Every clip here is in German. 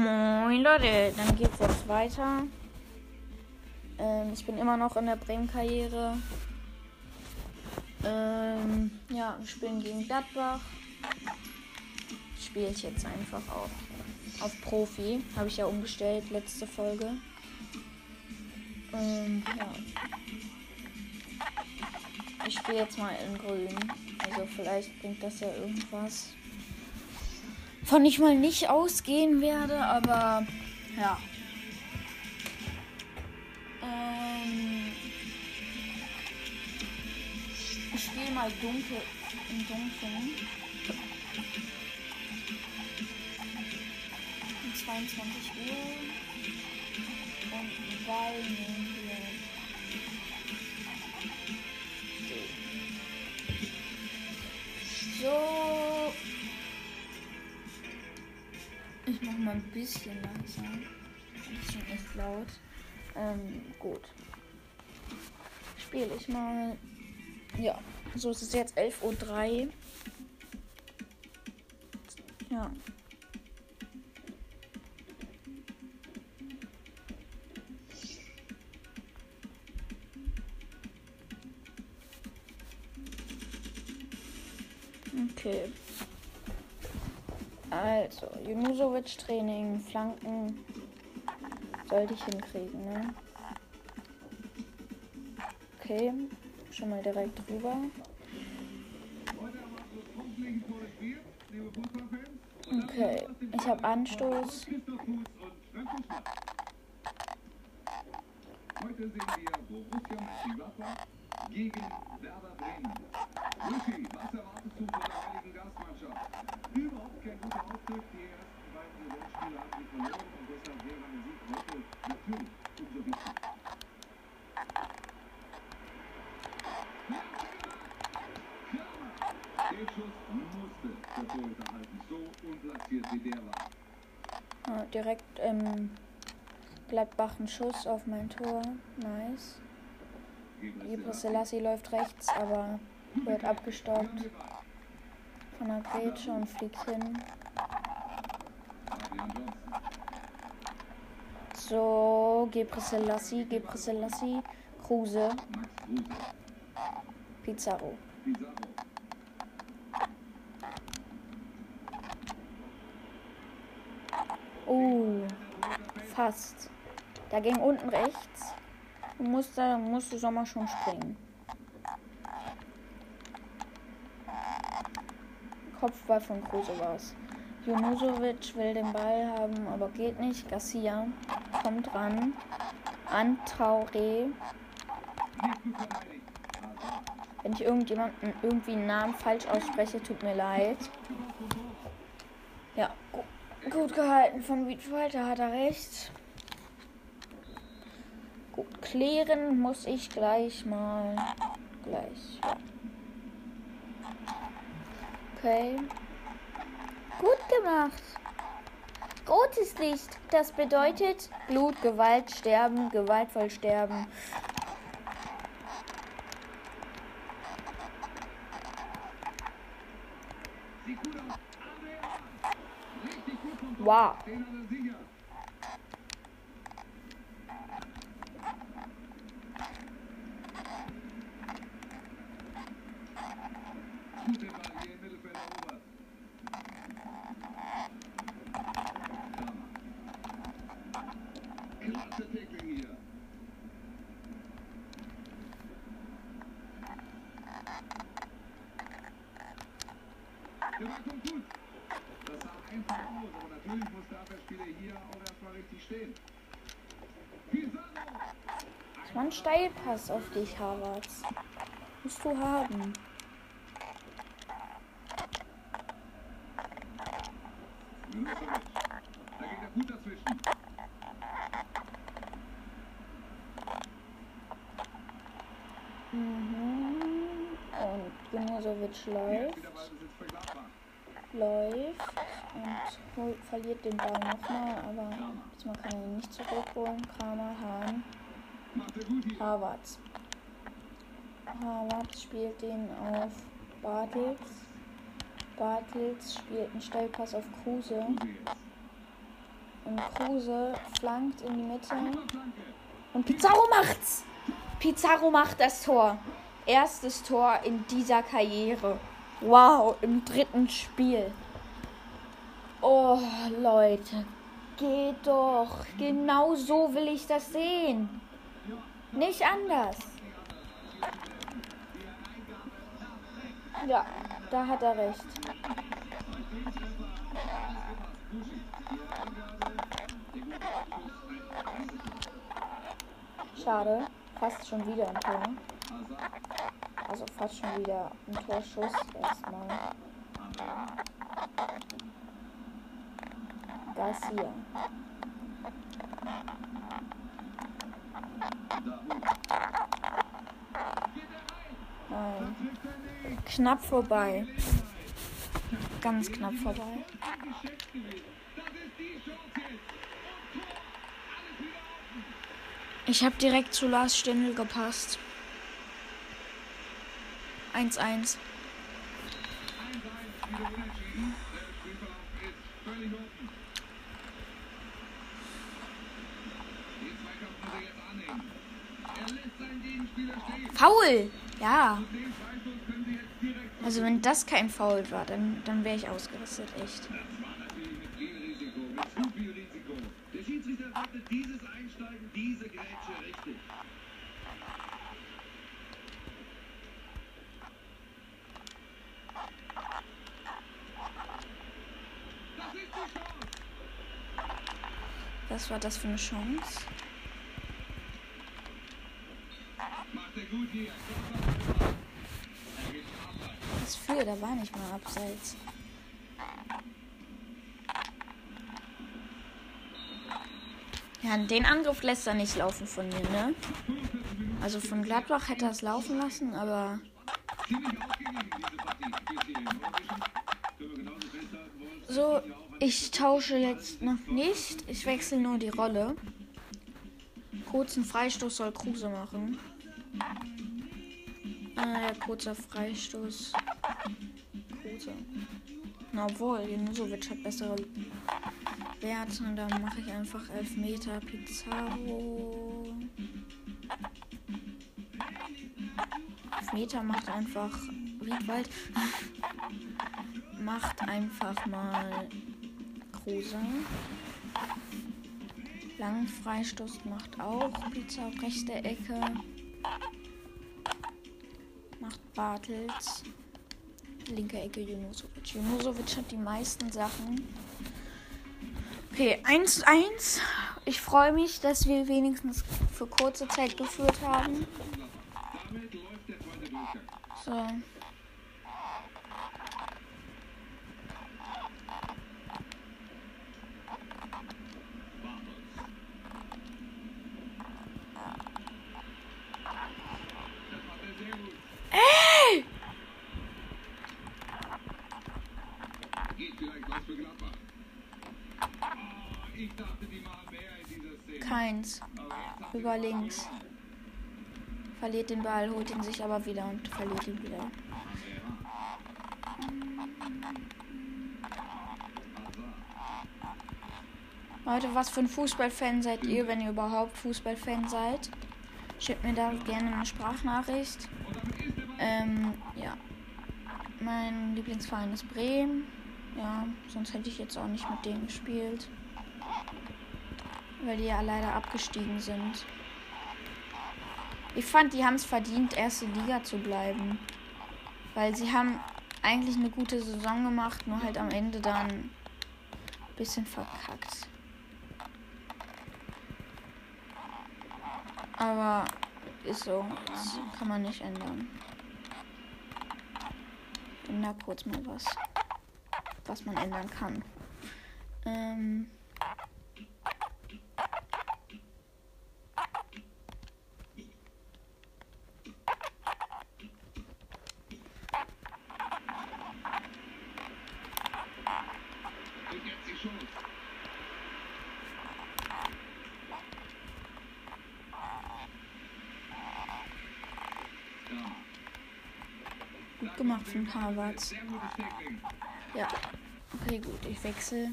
Moin Leute, dann geht's jetzt weiter. Ähm, ich bin immer noch in der Bremen-Karriere. Ähm, ja, wir spielen gegen Gladbach. Spiele ich jetzt einfach auch auf Profi. Habe ich ja umgestellt, letzte Folge. Ähm, ja. Ich spiele jetzt mal in grün. Also vielleicht bringt das ja irgendwas. Von ich mal nicht ausgehen werde, aber ja. Ähm, ich spiele mal dunkel im Dunkeln. Um 22 Uhr. Und weil nehmen wir. So. Ich mach mal ein bisschen langsam. Das ist schon echt laut. Ähm, gut. Spiele ich mal. Ja, so ist es jetzt 11.03 Uhr. Ja. Okay. Also, Junusovic Training, Flanken sollte ich hinkriegen, ne? Okay, schon mal direkt rüber. Okay, ich habe Anstoß. Heute sehen wir Borussia Mönchengladbach gegen Werder Bremen. Lucy, was erwartest du von der Ja, direkt ähm, Gladbach ein Schuss auf mein Tor. Nice. Ibra Selassie läuft rechts, aber wird abgestoppt von der Grätsche und fliegt hin. So, Gebre Selassie, Gebre Selassie, Kruse. Pizarro. Oh, fast. Da ging unten rechts. Du musst, da musst du Sommer schon springen. Kopfball von Kruse war es. Junusovic will den Ball haben, aber geht nicht. Garcia kommt ran. An Traoré. Nicht gut verteidigt. Wenn ich irgendjemanden irgendwie einen Namen falsch ausspreche, tut mir leid. Ja, gu gut gehalten von Wiedwalter, hat er recht. Gut, klären muss ich gleich mal. Gleich. Okay. Gut gemacht. Rotes Licht. Das bedeutet Blut, Gewalt, Sterben, gewaltvoll sterben. Sieht gut aus. Andrea. Richtig gut vom Tor. Wow. Den hat er sicher. Gute Ball hier im Mittelfeld erobert. Kramer. Klasse Tackling hier. Der Ball kommt gut. Das sah einfach aus, aber natürlich muss der Abwehrspieler hier auch erstmal richtig stehen. Pizarro! Das war ein Steilpass auf dich, Harvards. Musst du haben. Mhm. Und Jetzt läuft, läuft und verliert den Ball nochmal, aber diesmal kann er ihn nicht zurückholen. Kramer, Hahn, Macht er gut hier. Harvards. Harvards spielt den auf Bartels. Bartels spielt einen Stellpass auf Kruse. Und Kruse flankt in die Mitte. Und Pizarro macht's. Pizarro macht das Tor. Erstes Tor in dieser Karriere. Wow, im dritten Spiel. Oh, Leute. Geht doch. Genau so will ich das sehen. Nicht anders. Ja, da hat er recht. Schade. Fast schon wieder ein Tor. Also fast schon wieder ein Torschuss erstmal. Garcia. Knapp vorbei. Ganz knapp vorbei. Ich habe direkt zu Lars Stindl gepasst. 1-1. Foul! Ja. Also wenn das kein Foul war, dann, dann wäre ich ausgerüstet, echt. Der Schiedsrichter sagte, dieses Einsteigen, diese Grätsche richtig. Was war das für eine Chance? Was für? Da war nicht mal abseits. Ja, den Angriff lässt er nicht laufen von mir, ne? Also von Gladbach hätte er es laufen lassen, aber. So, ich tausche jetzt noch nicht. Ich wechsle nur die Rolle. Kurzen Freistoß soll Kruse machen. Äh, kurzer Freistoß. Kruse. Na wohl, Janusovic hat bessere Werte. Und dann mache ich einfach Elfmeter Pizarro. Elfmeter macht einfach Wiedwald. macht einfach mal Kruse. Langen Freistoß macht auch Pizza rechte Ecke. Macht Bartels. Linke Ecke Junusovic. Junusovic hat die meisten Sachen. Okay, 1-1. Ich freue mich, dass wir wenigstens für kurze Zeit geführt haben. So. Keins. Über links. Verliert den Ball, holt ihn sich aber wieder und verliert ihn wieder. Leute, was für ein Fußballfan seid ihr, wenn ihr überhaupt Fußballfan seid? Schickt mir da gerne eine Sprachnachricht. Ähm, ja. Mein Lieblingsverein ist Bremen. Ja, sonst hätte ich jetzt auch nicht mit denen gespielt. Weil die ja leider abgestiegen sind. Ich fand, die haben es verdient, erste Liga zu bleiben. Weil sie haben eigentlich eine gute Saison gemacht, nur halt am Ende dann ein bisschen verkackt. Aber ist so. Das kann man nicht ändern. Änder kurz mal was was man ändern kann. Ähm Von Harvards. Ja. Okay, gut, ich wechsle.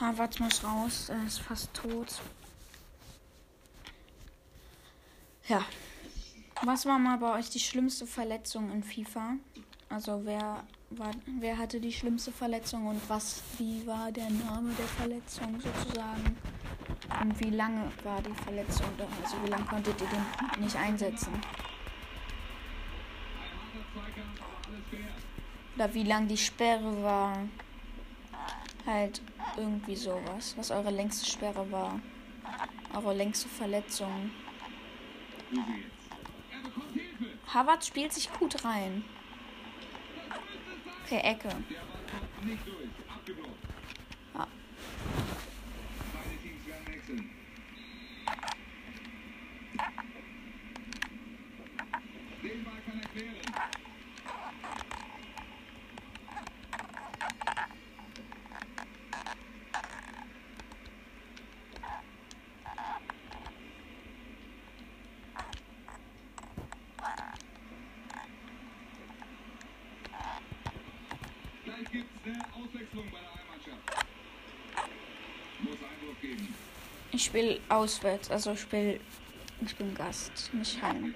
Harvard muss raus. Er ist fast tot. Ja. Was war mal bei euch die schlimmste Verletzung in FIFA? Also wer war, wer hatte die schlimmste Verletzung und was, wie war der Name der Verletzung sozusagen? Und wie lange war die Verletzung? Also wie lange konntet ihr den nicht einsetzen? Oder wie lang die Sperre war? Halt irgendwie sowas. Was eure längste Sperre war. Eure längste Verletzung. Harvard spielt sich gut rein. Per Ecke. Ja. Den Ball kann er klären. Gleich gibt's eine Auswechslung bei der Heimmannschaft. Muss Einwurf geben. Ich spiele auswärts, also spiele. Ich bin Gast, nicht heim.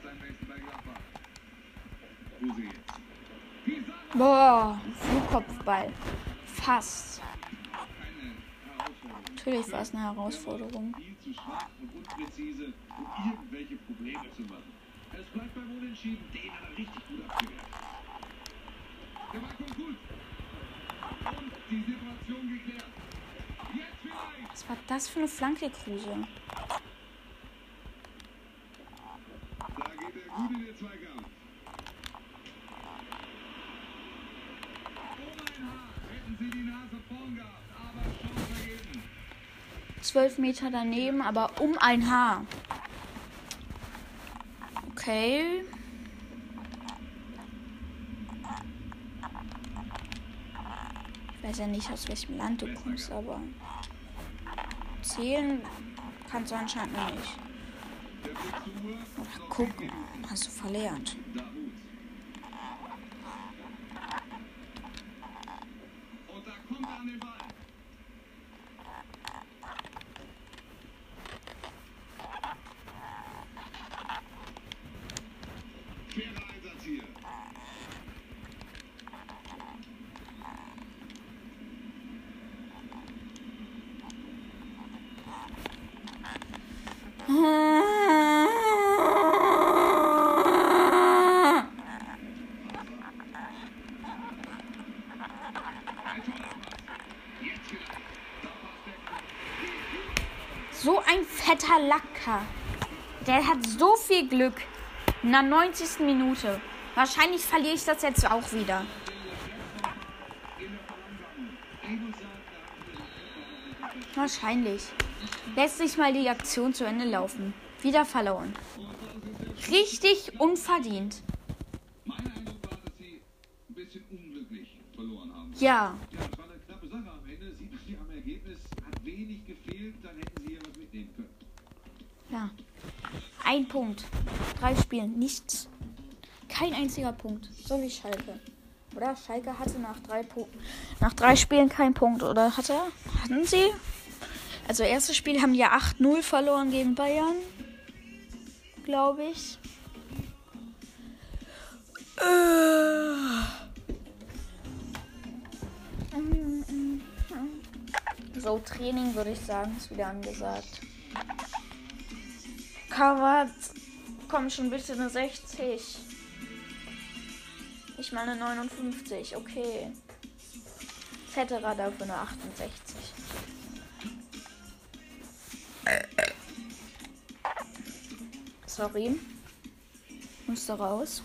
Boah, Flugkopfball. Fast. Natürlich war es eine Herausforderung. Es bleibt beim Unentschieden. Den hat er richtig gut abgewehrt. Der kommt gut. Und die Situation geklärt. Was war das für eine Flanke, Kruse? Zwölf Meter daneben, aber um ein Haar. Okay. Ich weiß ja nicht, aus welchem Land du kommst, aber zählen kannst du anscheinend nicht. Oder gucken, hast du verlernt. Dahut. Und da kommt er an den Ball. Schwerer Einsatz hier. Ein Torabpass. Jetzt vielleicht. Da passt der So Lacker. Der hat so viel Glück. In der 90. Minute. Wahrscheinlich verliere ich das jetzt auch wieder. Wahrscheinlich. Lässt sich mal die Aktion zu Ende laufen. Wieder verloren. Richtig unverdient. Mein Eindruck war, dass sie ein bisschen unglücklich verloren haben. Ja. Ja, es war eine knappe Sache am Ende. Sieht hier am Ergebnis, hat wenig gefehlt, dann hätten sie hier was mitnehmen können. Ja. Ein Punkt. Drei Spielen. Nichts. Kein einziger Punkt. So wie Schalke. Oder? Schalke hatte nach drei Punkten. Nach drei Spielen keinen Punkt. Oder hatte? Hatten sie? Also erstes Spiel haben die ja 8-0 verloren gegen Bayern. Glaube ich. So, Training würde ich sagen, ist wieder angesagt. Covered. Komm schon bitte eine 60. Ich meine 59, okay. Fetterer dafür eine 68. Sorry. Musste raus.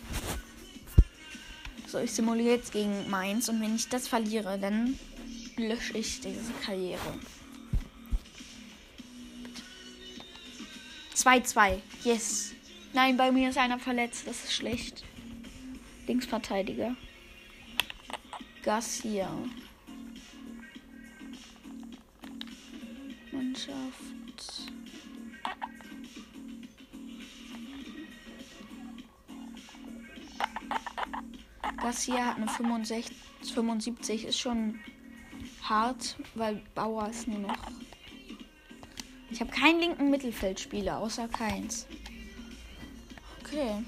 So, ich simuliere jetzt gegen Mainz und wenn ich das verliere, dann lösche ich diese Karriere. 2-2. Yes. Nein, bei mir ist einer verletzt. Das ist schlecht. Linksverteidiger. Garcia. Mannschaft. Garcia hat eine 65, 75, ist schon hart, weil Bauer ist nur noch. Ich habe keinen linken Mittelfeldspieler, außer keins. Okay.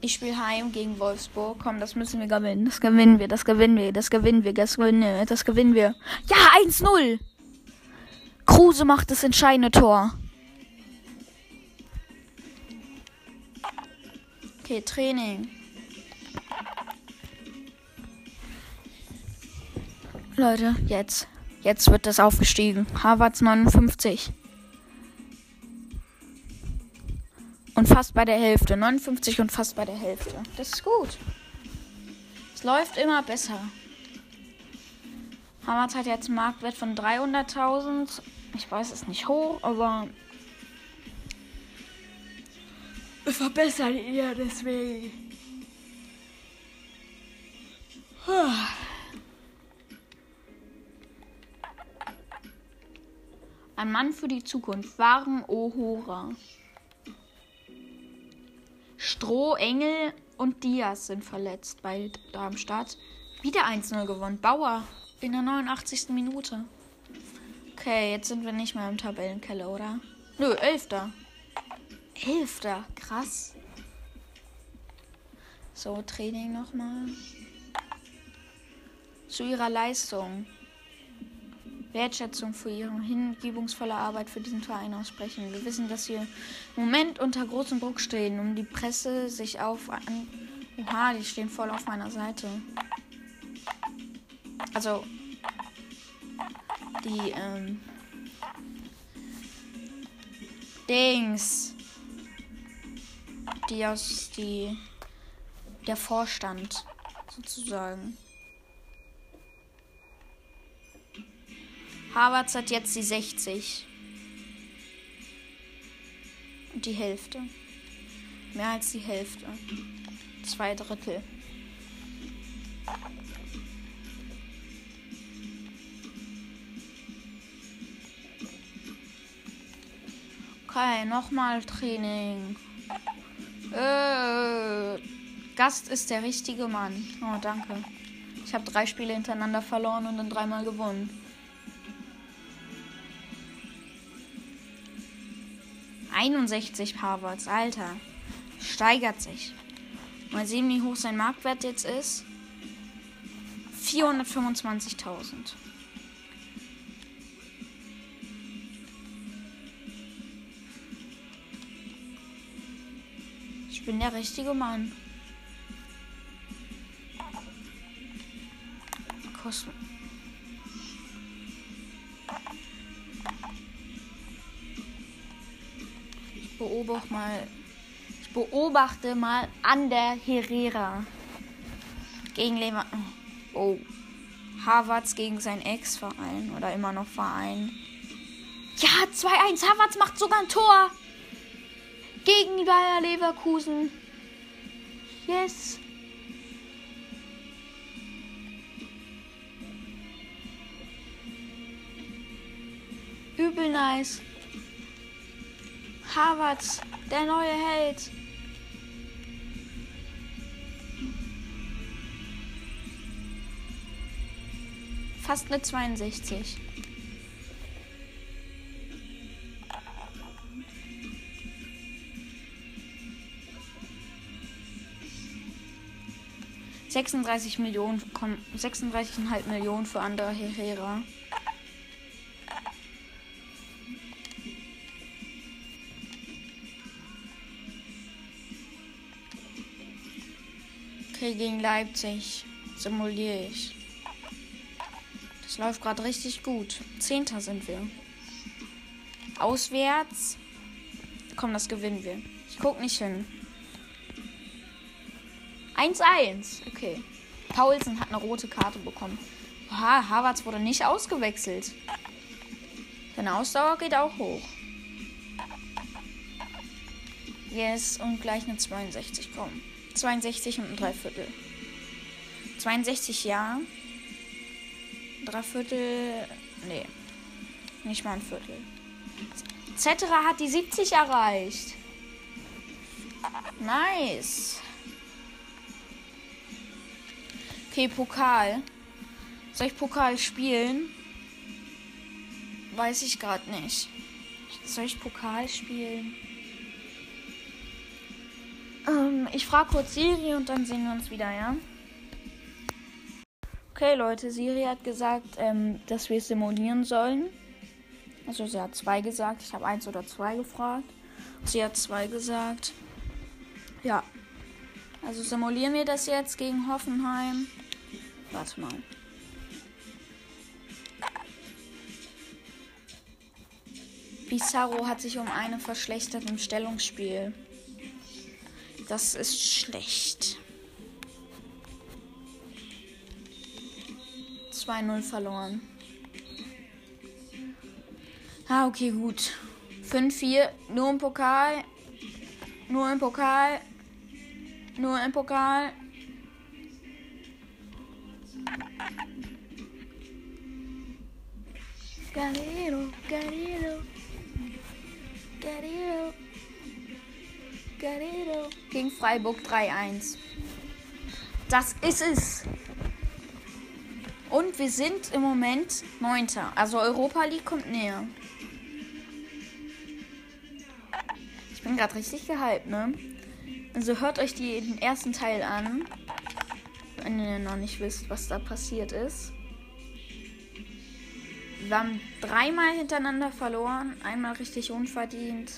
Ich spiele heim gegen Wolfsburg. Komm, das müssen wir gewinnen. Das gewinnen wir, das gewinnen wir, das gewinnen wir, das gewinnen wir, das gewinnen wir. Ja, 1-0. Kruse macht das entscheidende Tor. Okay, Training. Leute, jetzt. Jetzt wird das aufgestiegen. Harvards 59. fast bei der Hälfte. 59 und fast bei der Hälfte. Das ist gut. Es läuft immer besser. Hammers hat jetzt einen Marktwert von 300.000. Ich weiß, es nicht hoch, aber wir verbessern ihn ja deswegen. Ein Mann für die Zukunft. Waren Ohora. Stroh, Engel und Diaz sind verletzt bei Darmstadt. Wieder 1-0 gewonnen. Bauer in der 89. Minute. Okay, jetzt sind wir nicht mehr im Tabellenkeller, oder? Nö, Elfter. Elfter, krass. So, Training nochmal. Zu ihrer Leistung. Wertschätzung für ihre hingebungsvolle Arbeit für diesen Verein aussprechen. Wir wissen, dass sie im Moment unter großem Druck stehen, um die Presse sich auf an. Oha, die stehen voll auf meiner Seite. Also die ähm, Dings, die aus die der Vorstand sozusagen. Harvards hat jetzt die 60. Und die Hälfte. Mehr als die Hälfte. Zwei Drittel. Okay, nochmal Training. Äh, Gast ist der richtige Mann. Oh, danke. Ich habe drei Spiele hintereinander verloren und dann dreimal gewonnen. 61 Harvards, Alter. Steigert sich. Mal sehen, wie hoch sein Marktwert jetzt ist. 425.000. Ich bin der richtige Mann. Kosmos. Beobachte mal, ich beobachte mal an der Herrera gegen Lehmann. Oh. Harvards gegen sein Ex-Verein oder immer noch Verein. Ja, 2-1. Harvards macht sogar ein Tor. Gegen Bayer Leverkusen. Yes. Übel nice. Harvard, der neue Held. Fast eine 62. Sechsunddreißig Millionen, 36,5 Millionen für andere Herrera. Okay, gegen Leipzig simuliere ich. Das läuft gerade richtig gut. Zehnter sind wir. Auswärts. Komm, das gewinnen wir. Ich guck nicht hin. 1-1. Okay. Paulsen hat eine rote Karte bekommen. Oha, Havertz wurde nicht ausgewechselt. Seine Ausdauer geht auch hoch. Yes, und gleich eine 62 kommen. 62 und ein Dreiviertel. 62 ja. Drei Viertel. Nee. Nicht mal ein Viertel. Cetera hat die 70 erreicht. Nice. Okay, Pokal. Soll ich Pokal spielen? Weiß ich gerade nicht. Soll ich Pokal spielen? Ähm, ich frage kurz Siri und dann sehen wir uns wieder, ja? Okay, Leute, Siri hat gesagt, ähm, dass wir simulieren sollen. Also sie hat zwei gesagt. Ich habe eins oder zwei gefragt. Sie hat zwei gesagt. Ja. Also simulieren wir das jetzt gegen Hoffenheim. Warte mal. Pizarro hat sich um eine verschlechtert im Stellungsspiel. Das ist schlecht. 2-0 verloren. Ah, okay, gut. 5-4, nur im Pokal. Nur im Pokal. Nur im Pokal. Garero, Garero. Garero. Garero. Gegen Freiburg 3-1. Das ist es. Und wir sind im Moment Neunter. Also Europa League kommt näher. Ich bin gerade richtig gehypt, ne? Also hört euch die, den ersten Teil an. Wenn ihr noch nicht wisst, was da passiert ist. Wir haben dreimal hintereinander verloren. Einmal richtig unverdient.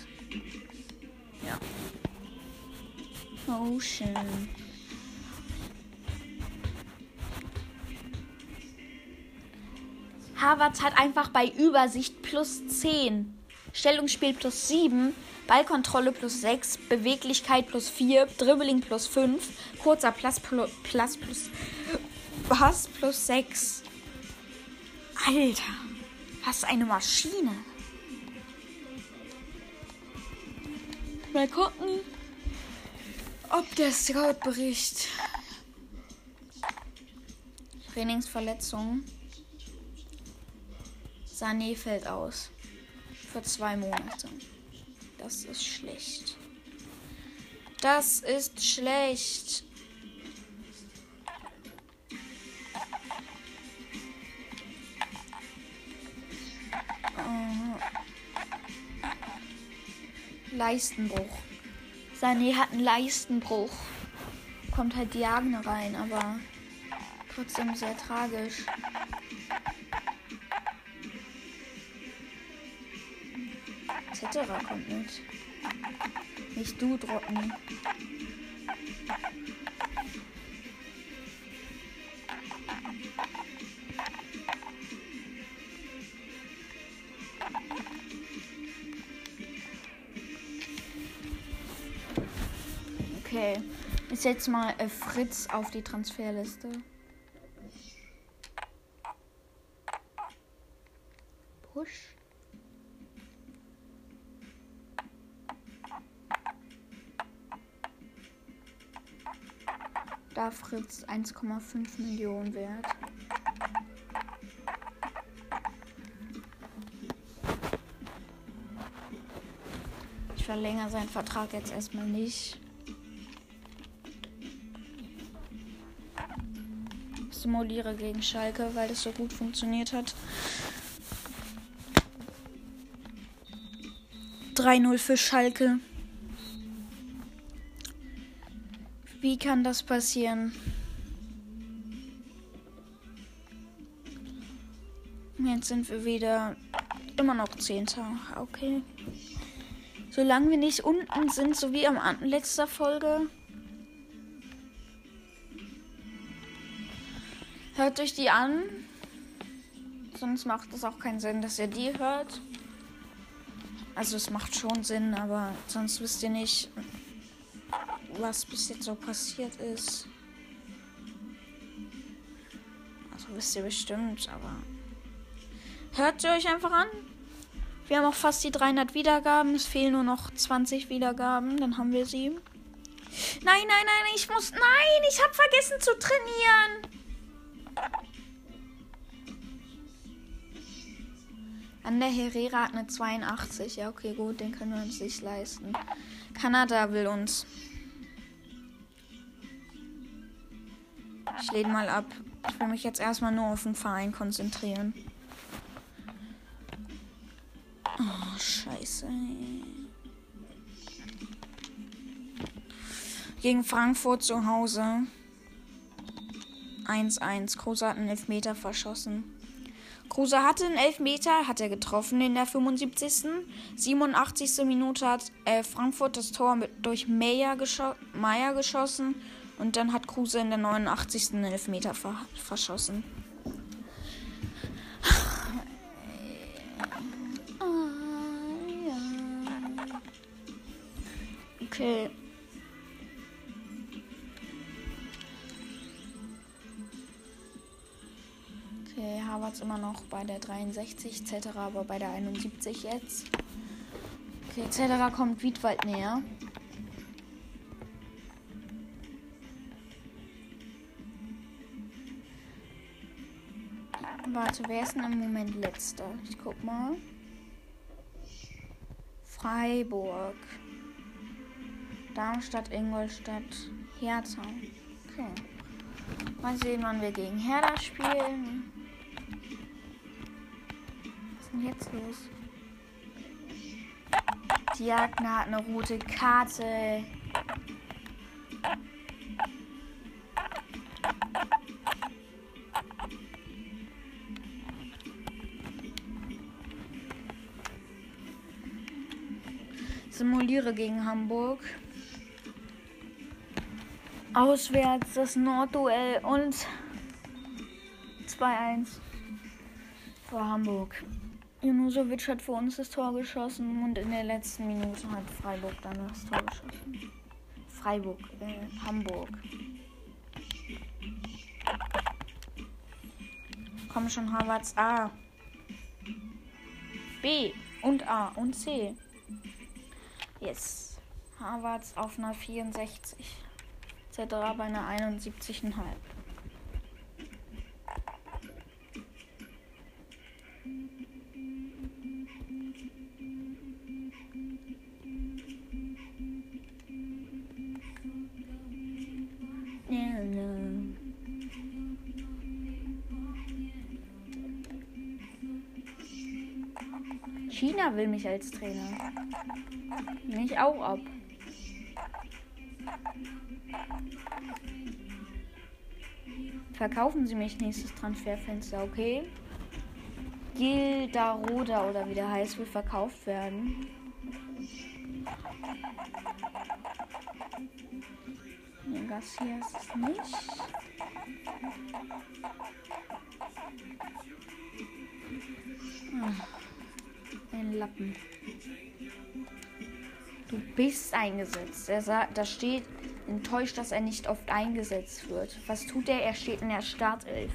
Ja. Schön. Harvard hat einfach bei Übersicht plus 10, Stellungsspiel plus 7, Ballkontrolle plus 6, Beweglichkeit plus 4, Dribbling plus 5, kurzer Pass plus, plus, plus, Pass plus 6. Alter, was eine Maschine. Mal gucken, ob der Scout-Bericht Trainingsverletzungen Sané fällt aus. Für zwei Monate. Das ist schlecht. Das ist schlecht. Leistenbruch. Sané hat einen Leistenbruch. Kommt halt Diagne rein, aber trotzdem sehr tragisch. etc. kommt mit. Nicht du, Drotten. Setze mal äh, Fritz auf die Transferliste. Push. da Fritz 1,5 Millionen wert. Ich verlängere seinen Vertrag jetzt erstmal nicht. Simuliere gegen Schalke, weil das so gut funktioniert hat. 3-0 für Schalke. Wie kann das passieren? Jetzt sind wir wieder immer noch Zehnter. Okay. Solange wir nicht unten sind, so wie am letzter Folge. Hört euch die an. Sonst macht es auch keinen Sinn, dass ihr die hört. Also es macht schon Sinn, aber sonst wisst ihr nicht, was bis jetzt so passiert ist. Also wisst ihr bestimmt, aber hört sie euch einfach an. Wir haben auch fast die 300 Wiedergaben. Es fehlen nur noch 20 Wiedergaben. Dann haben wir sie. Nein, nein, nein, ich muss. Nein, ich habe vergessen zu trainieren. An der Herrera hat eine 82. Ja, okay, gut, den können wir uns nicht leisten. Kanada will uns. Ich lehne mal ab. Ich will mich jetzt erstmal nur auf den Verein konzentrieren. Oh, scheiße. Gegen Frankfurt zu Hause. 1-1. Kruse hat einen Elfmeter verschossen. Kruse hatte einen Elfmeter, hat er getroffen in der 75. 87. Minute hat äh, Frankfurt das Tor mit, durch Meyer, gescho Meyer geschossen und dann hat Kruse in der 89. einen Elfmeter ver verschossen. Okay. Okay, Harvards immer noch bei der 63, etc. aber bei der 71 jetzt. Okay, etc. kommt Wiedwald näher. Warte, wer ist denn im Moment letzter? Ich guck mal. Freiburg. Darmstadt, Ingolstadt, Hertha. Okay. Mal sehen, wann wir gegen Hertha spielen. Ist jetzt los? Diagna hat eine rote Karte. Simuliere gegen Hamburg. Auswärts das Nordduell und 2-1 vor Hamburg. Junusovic hat für uns das Tor geschossen und in der letzten Minute hat Freiburg dann das Tor geschossen. Freiburg, äh, Hamburg. Komm schon, Harvards A. B und A und C. Yes. Harvards auf einer 64 etc. bei einer 71,5. China will mich als Trainer. Nehme ich auch ab. Verkaufen Sie mich nächstes Transferfenster, okay? Gildaroda oder wie der heißt, will verkauft werden. Nee, Garcia ist es nicht. Ah, ein Lappen. Du bist eingesetzt. Er sagt, da steht enttäuscht, dass er nicht oft eingesetzt wird. Was tut er? Er steht in der Startelf.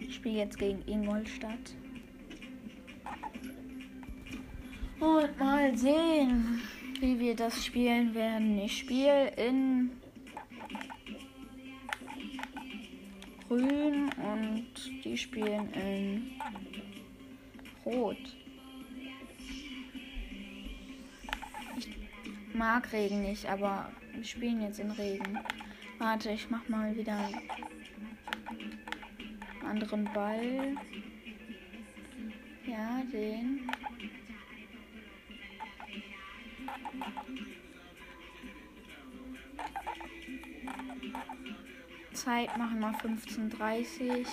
Ich spiele jetzt gegen Ingolstadt. Und mal sehen, wie wir das spielen werden. Ich spiele in Grün und die spielen in Rot. Ich mag Regen nicht, aber wir spielen jetzt in Regen. Warte, ich mach mal wieder einen anderen Ball. Ja, den. Zeit machen wir 15.30.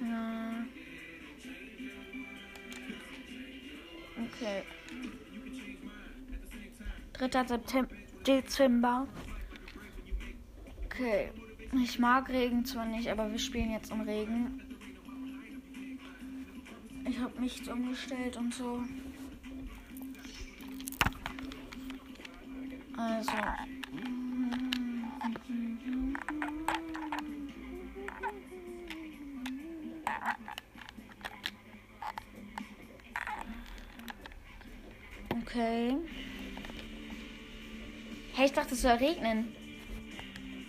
Ja. Okay. 3. September, Dezember. Okay. Ich mag Regen zwar nicht, aber wir spielen jetzt im Regen. Ich habe nichts umgestellt und so. Also. Okay. Hey, ich dachte, es soll regnen.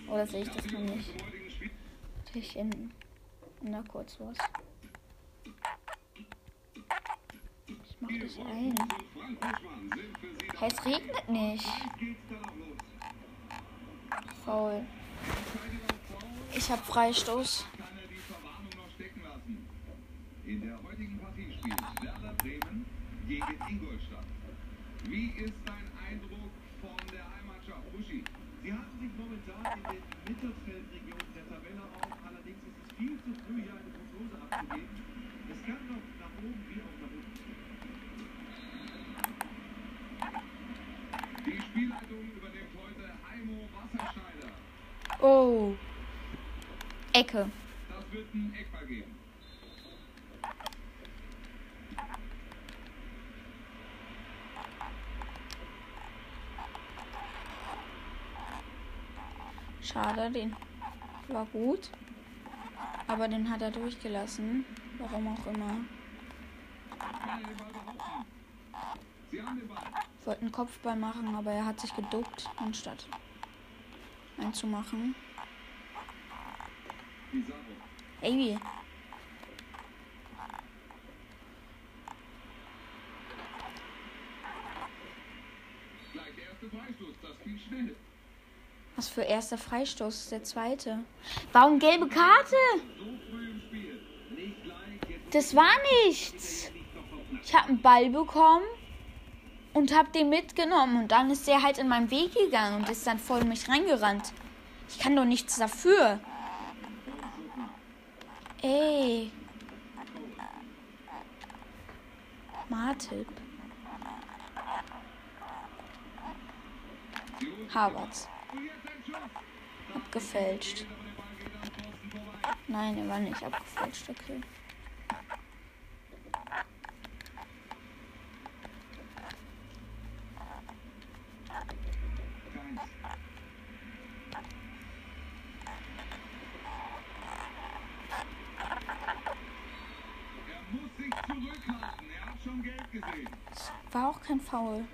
Oder sehe ich das noch nicht? Ich in. Na, kurz was. Ich mach das ein. Hey, es regnet nicht. Faul. Ich hab Freistoß. In der heutigen Partie spielt Werder Bremen gegen Ingolstadt. Wie ist dein Eindruck von der Heimatschau? Buschi? Sie halten sich momentan in den Mittelfeldregionen der Tabelle auf. Allerdings ist es viel zu früh, hier eine Prognose abzugeben. Es kann noch nach oben wie auch nach unten. Die Spielleitung übernimmt heute Heimo Wasserschneider. Oh. Ecke. Das wird ein Eckball geben. Schade, den war gut. Aber den hat er durchgelassen. Warum auch immer. Er Ball. Wollte einen Kopfball machen, aber er hat sich geduckt, anstatt einzumachen. Pizarro. Ey, Gleich der erste Freistoß. Das ging schnell. was für erster Freistoß? Der zweite. Warum gelbe Karte? Das war nichts. Ich habe einen Ball bekommen und habe den mitgenommen. Und dann ist der halt in meinen Weg gegangen und ist dann voll in mich reingerannt. Ich kann doch nichts dafür. Ey. Martip. Harvards. Abgefälscht. Nein, er war nicht abgefälscht, okay. Keins. Er muss sich zurückhalten. Er hat schon Geld gesehen. War auch kein Foul.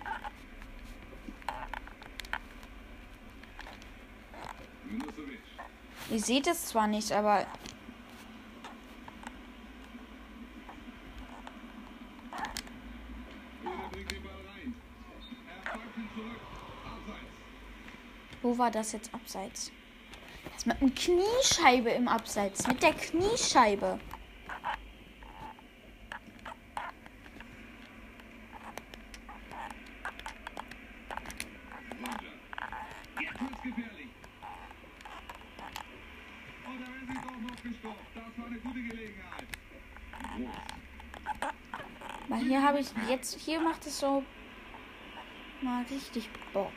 Ihr seht es zwar nicht, aber. Er wo war das jetzt abseits? Das mit einem Kniescheibe im Abseits. Mit der Kniescheibe. Roger. Jetzt wird's gefährlich. Und da werden sie doch noch gestoppt. Das war eine gute Gelegenheit. Groß. Weil hier habe ich jetzt, hier macht es so mal richtig Bock.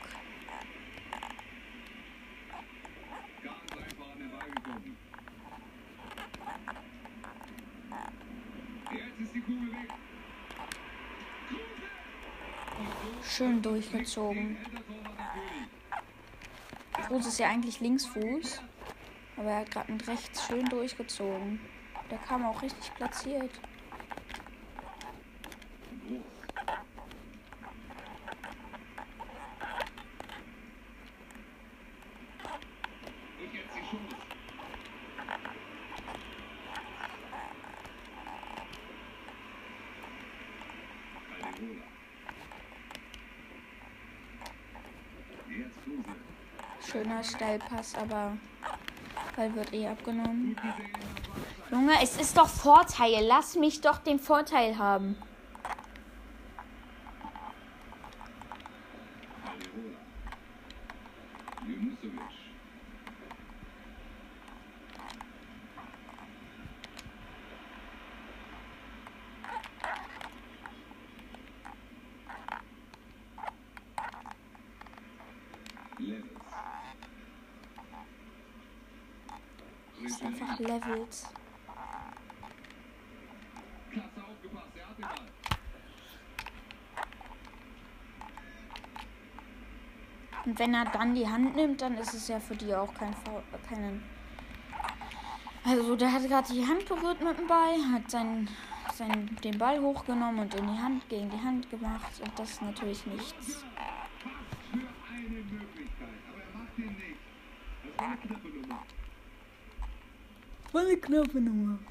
Schön durchgezogen. Kruse ist ja eigentlich Linksfuß, aber er hat gerade mit rechts schön durchgezogen. Der kam auch richtig platziert. Schöner Steilpass, aber Ball wird eh abgenommen. Junge, es ist doch Vorteil. Lass mich doch den Vorteil haben. Calderola. Junusovic. Levels. Ist einfach Levels. Klasse aufgepasst, er hat den Ball. Und wenn er dann die Hand nimmt, dann ist es ja für die auch kein Foul, keinen. Also der hat gerade die Hand berührt mit dem Ball, hat seinen, seinen, den Ball hochgenommen und in die Hand gegen die Hand gemacht und das ist natürlich nichts. Fast für eine Möglichkeit, aber er macht ihn nicht. Das war eine knappe Nummer. War eine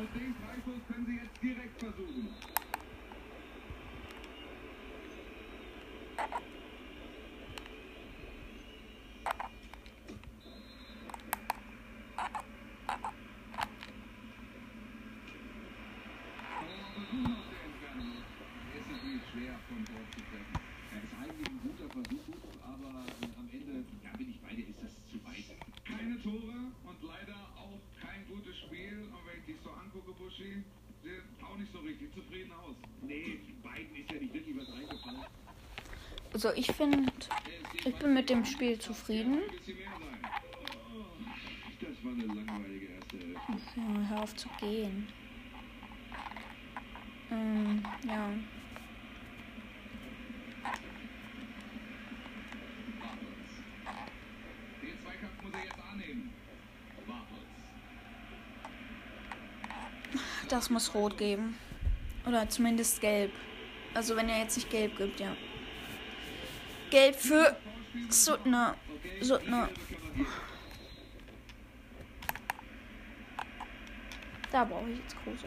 Und den Freistoß können Sie jetzt direkt versuchen. Also ich finde, ich bin mit dem Spiel zufrieden. Ja, hör auf zu gehen. Ähm, ja. Das muss rot geben. Oder zumindest gelb. Also wenn er jetzt nicht gelb gibt, ja. Geld für Suttner. Suttner. Da brauche ich jetzt große.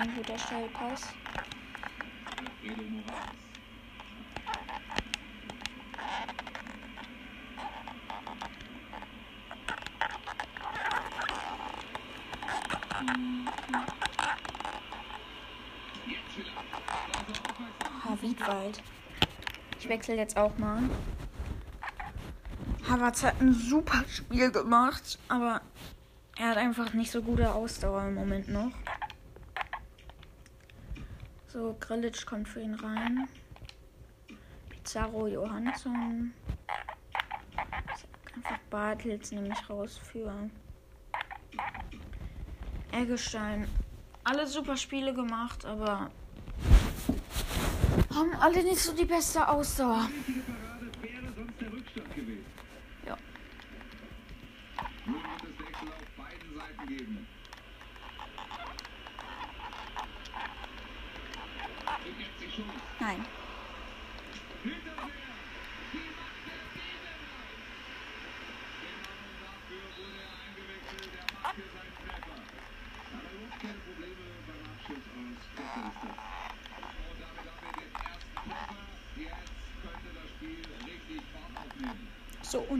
ein guter Schnellpass. Havidwald. Ich wechsle jetzt auch mal. Havertz hat ein super Spiel gemacht, aber er hat einfach nicht so gute Ausdauer im Moment noch. So, Grillitsch kommt für ihn rein. Pizarro, Johansson. Einfach Bartels nämlich raus für Eggestein. Alle super Spiele gemacht, aber haben alle nicht so die beste Ausdauer.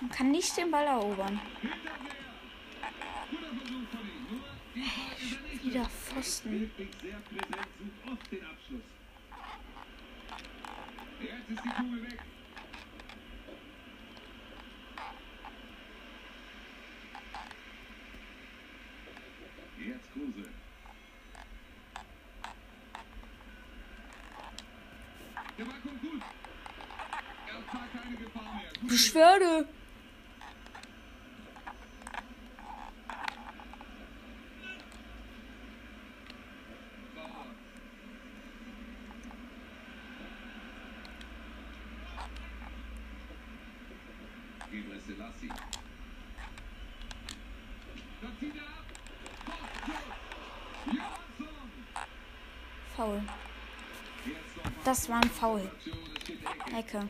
Man kann nicht den Ball erobern. Wieder Pfosten. Jetzt ist die Kugel weg. Jetzt Kruse. ich schwöre. Das war ein Foul. Ecke.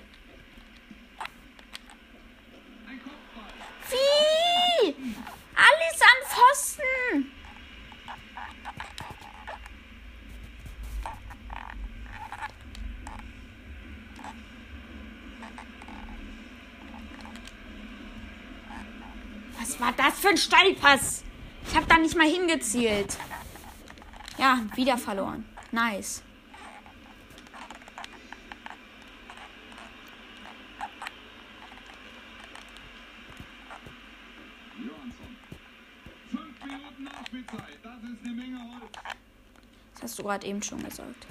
Für ein Steilpass? Ich habe da nicht mal hingezielt. Ja, wieder verloren. Nice. Das hast du gerade eben schon gesagt.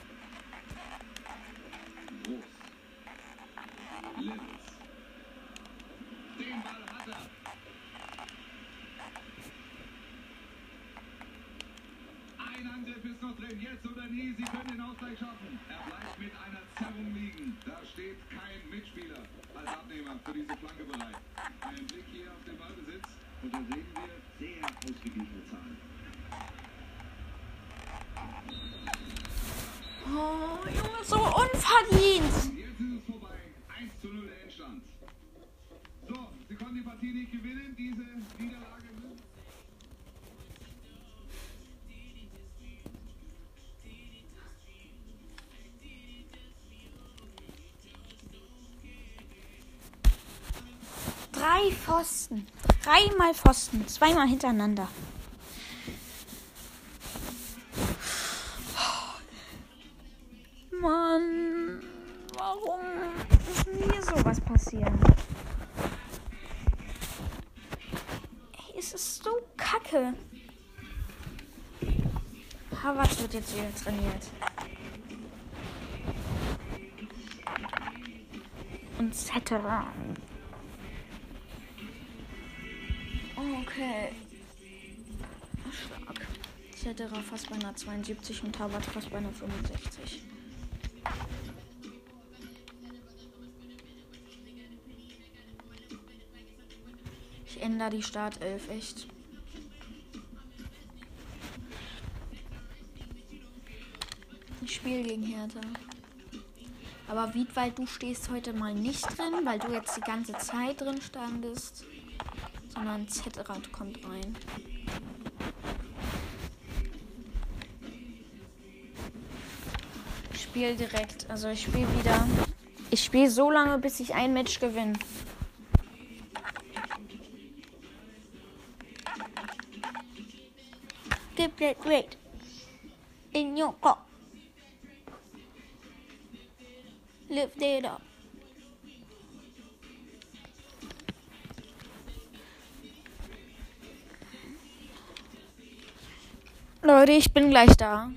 Pfosten. Dreimal Pfosten. Zweimal hintereinander. Mann. Warum ist mir sowas passieren? Ey, es ist so kacke. Harvard wird jetzt wieder trainiert. Und etc. Okay. Stark. Zetterer fast bei einer 72 und Tabat fast bei einer 65. Ich ändere die Startelf, echt. Ich spiele gegen Hertha. Aber Wiedwald, du stehst heute mal nicht drin, weil du jetzt die ganze Zeit drin standest sondern Z-Rad kommt rein. Ich spiele direkt, also ich spiele wieder. Ich spiele so lange, bis ich ein Match gewinne. Give that weight ich bin gleich da.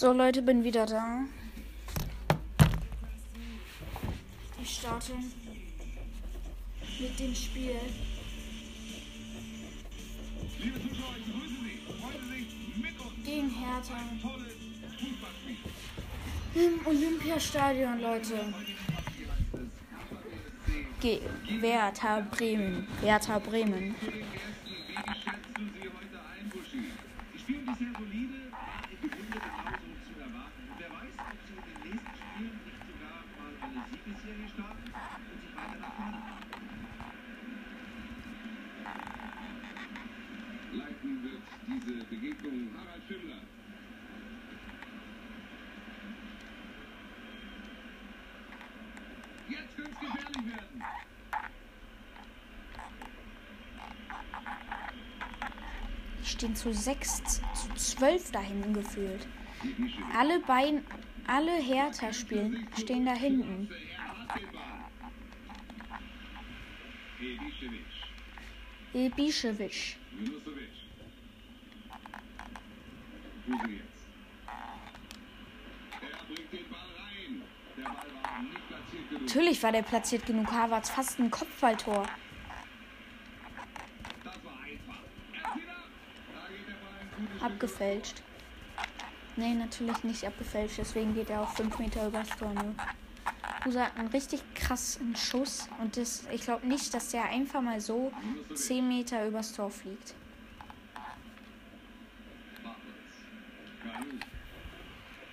So, Leute, bin wieder da. Ich starte mit dem Spiel. Gegen Hertha. Im Olympiastadion, Leute. Ge Werther Bremen. Werther Bremen. stehen zu 6 zu 12 da hinten gefühlt. Alle beiden, alle Hertha spielen stehen da hinten. Ibischewitsch. Natürlich war der platziert genug. Havertz fast ein Kopfballtor. Abgefälscht. Nee, natürlich nicht abgefälscht. Deswegen geht er auf 5 Meter übers Tor. Ne? Usa hat einen richtig krassen Schuss. Und das, ich glaube nicht, dass der einfach mal so 10 Meter übers Tor fliegt.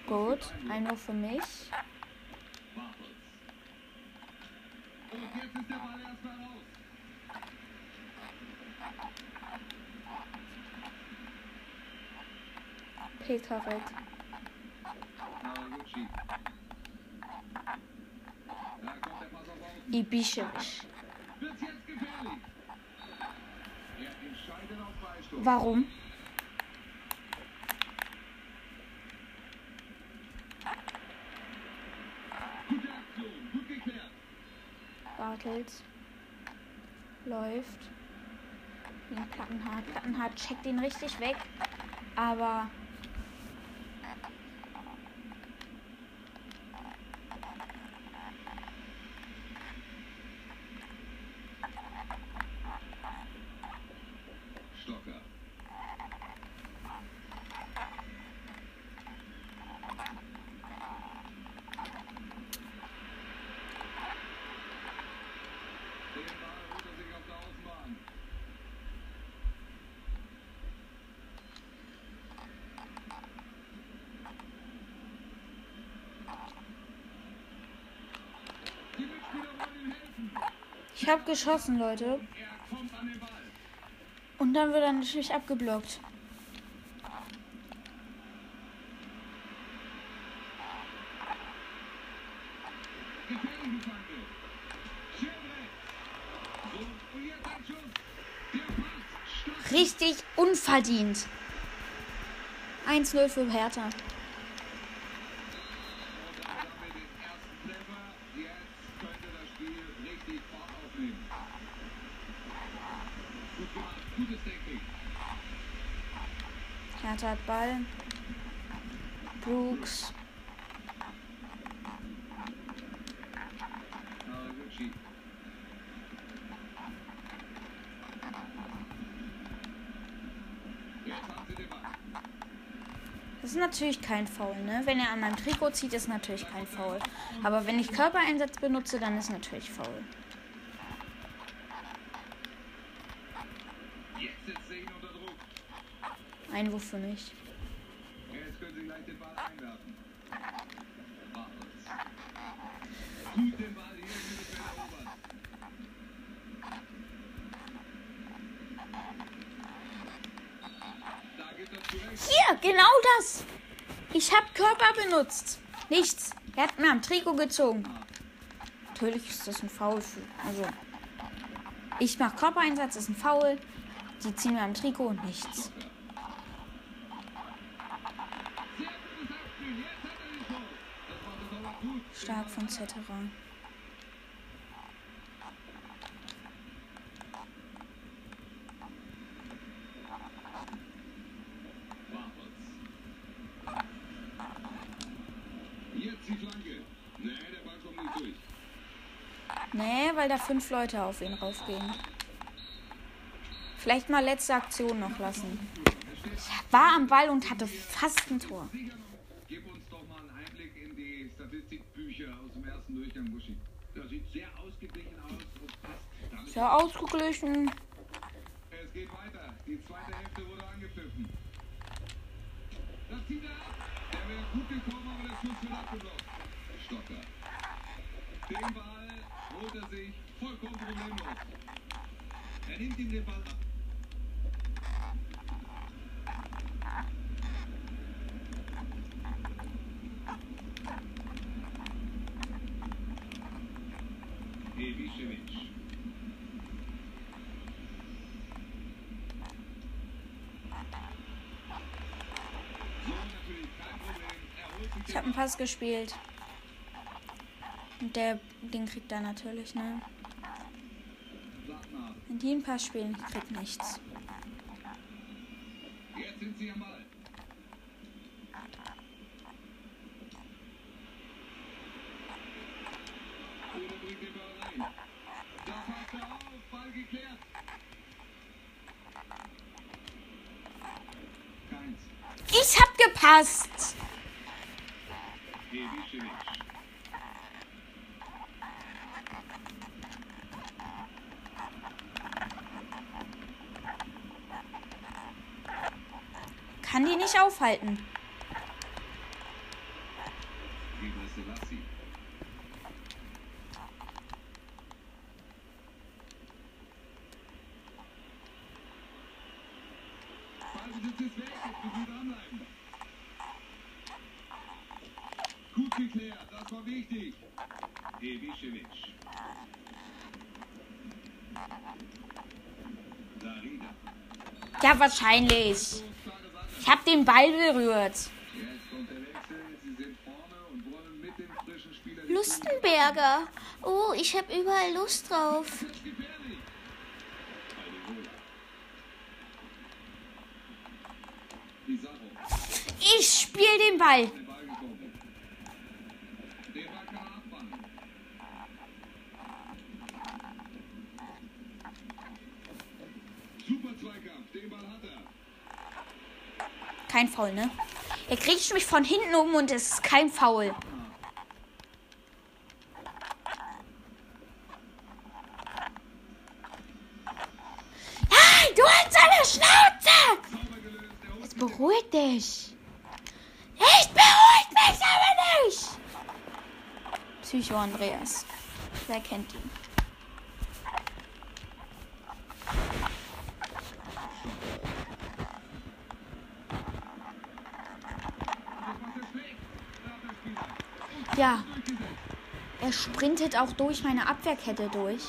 Gut, ein Uhr für mich. Und jetzt ist der Ball erstmal raus. Pekaret. Haraguchi. Da kommt der Pass auf Außen. Ibišević. Wird's jetzt gefährlich. Er entscheidet auf Freistoß. Warum? Bartels. Läuft. Gegen Plattenhardt. Plattenhardt checkt ihn richtig weg. Aber. Stocker. Den Ball holt er sich auf der Außenbahn. Die Mitspieler wollen ihm helfen. Ich habe geschossen, Leute. Und dann wird er natürlich abgeblockt. Richtig unverdient. 1-0 für Hertha. Und damit haben wir den ersten Treffer. Jetzt könnte das Spiel richtig Fahrt aufnehmen. Gut gemacht. Gutes Technik. Hertha hat Ball. Brooks. Das ist natürlich kein Foul, ne? Wenn er an meinem Trikot zieht, ist natürlich kein Foul. Aber wenn ich Körpereinsatz benutze, dann ist natürlich Foul. Jetzt setzt er ihn unter Druck. Einwurf für mich. Jetzt können sie gleich den Ball einwerfen. Gut den Ball hier im Mittelfeld erobert. Da gibt er zurecht. Hier, genau das. Ich habe Körper benutzt. Nichts. Er hat mir am Trikot gezogen. Natürlich ist das ein Foul. Für, also, ich mache Körpereinsatz, ist ein Foul. Die ziehen mir am Trikot und nichts. Sehr gutes Abspiel. Jetzt hat er den Schuss. Das macht es aber gut. Die Flanke. Nee, weil da fünf Leute auf ihn raufgehen. Vielleicht mal letzte Aktion noch lassen. War am Ball und hatte fast ein Tor. Sicher noch. Gib uns doch mal einen Einblick in die Statistikbücher aus dem ersten Durchgang, Buschi. Das sieht sehr ausgeglichen aus und passt Sehr ausgeglichen. Es geht weiter. Die zweite Hälfte wurde angepfiffen. Das zieht er ab. Der wäre gut gekommen, aber der Schuss wird abgeblockt. Stocker. Den Ball holt er sich vollkommen problemlos. Er nimmt ihm den Ball ab. habe einen Pass gespielt. Und der, den kriegt er natürlich, ne? Wenn die einen Pass spielen, kriegt nichts. Jetzt sind sie am Ball. Ich hab gepasst. Dranbleiben. Gut geklärt, das war wichtig. Darida. Ja, wahrscheinlich. Ich habe den Ball berührt. Lustenberger. Oh, ich habe überall Lust drauf. Ich spiele den Ball. Den Ball gekommen. Der Ball kann er abfangen. Super Zweikampf, den Ball hat er. Kein Foul, ne? Er kriegt mich von hinten um und es ist kein Foul. Nein, du hast seine Schnauze! Jetzt beruhig dich. Ich beruhig mich aber nicht. Psycho Andreas. Wer kennt ihn? das macht er schlecht. Da hat der Spieler. Ja, er sprintet auch durch meine Abwehrkette durch.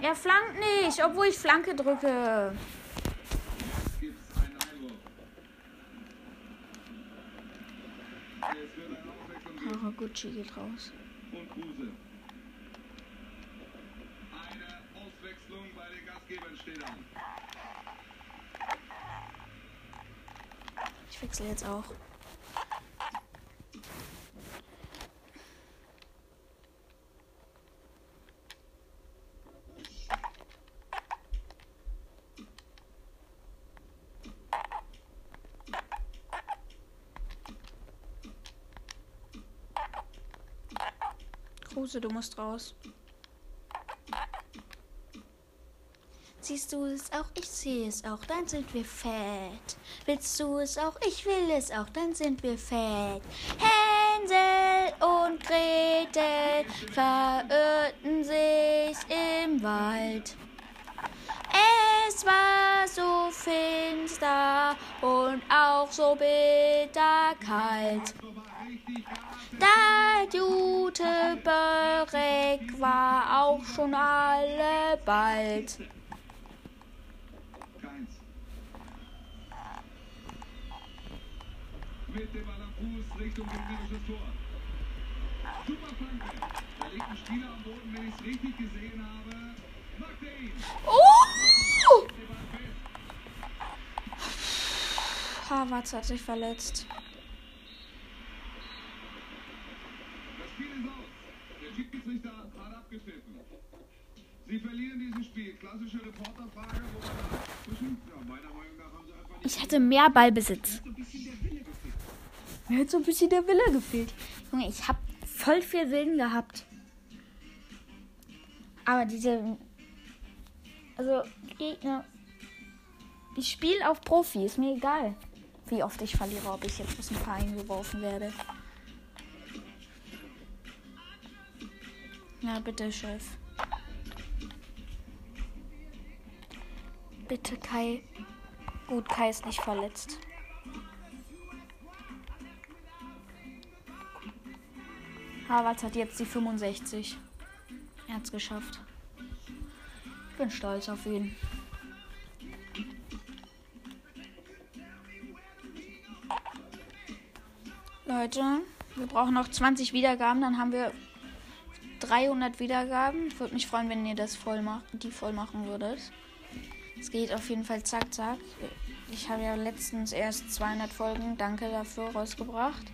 Er flankt nicht, obwohl ich Flanke drücke. Gibt's einen Einwurf. Es wird eine Auswechslung Haraguchi geht raus. und Kruse. Eine Auswechslung bei den Gastgebern steht an. Ich wechsle jetzt auch. Kruse, du musst raus. Siehst du es auch? Ich sehe es auch. Dann sind wir fett. Willst du es auch? Ich will es auch. Dann sind wir fett. Hänsel und Gretel verirrten sich im Wald. Es war so finster und auch so bitter kalt. Da Jute Börek war auch schon alle bald. Mit dem Ball am Fuß Richtung gegnerisches Tor. Super Flanke. Da liegt ein Spieler am Boden, wenn ich es richtig gesehen habe. Macht er ihn. Oh! Havertz hat sich verletzt. Das Spiel ist aus. Der Schiedsrichter abgepfiffen. Sie verlieren dieses Spiel. Klassische Reporterfrage, wo man dazwischen, ja, meiner Meinung nach haben sie einfach nicht Ich hatte mehr Ballbesitz. Mir hat so ein bisschen der Wille gefehlt. Junge, ich habe voll viel Willen gehabt. Aber diese. Also, Gegner. Ich spiele auf Profi, ist mir egal, wie oft ich verliere, ob ich jetzt aus dem Verein geworfen werde. Ja, bitte, Chef. Bitte, Kai. Gut, Kai ist nicht verletzt. Harvards hat jetzt die 65. Er hat's geschafft. Ich bin stolz auf ihn. Leute, wir brauchen noch 20 Wiedergaben, dann haben wir 300 Wiedergaben. Ich würde mich freuen, wenn ihr das voll macht, die voll machen würdet. Es geht auf jeden Fall zack, zack. Ich habe ja letztens erst 200 Folgen, danke dafür, rausgebracht.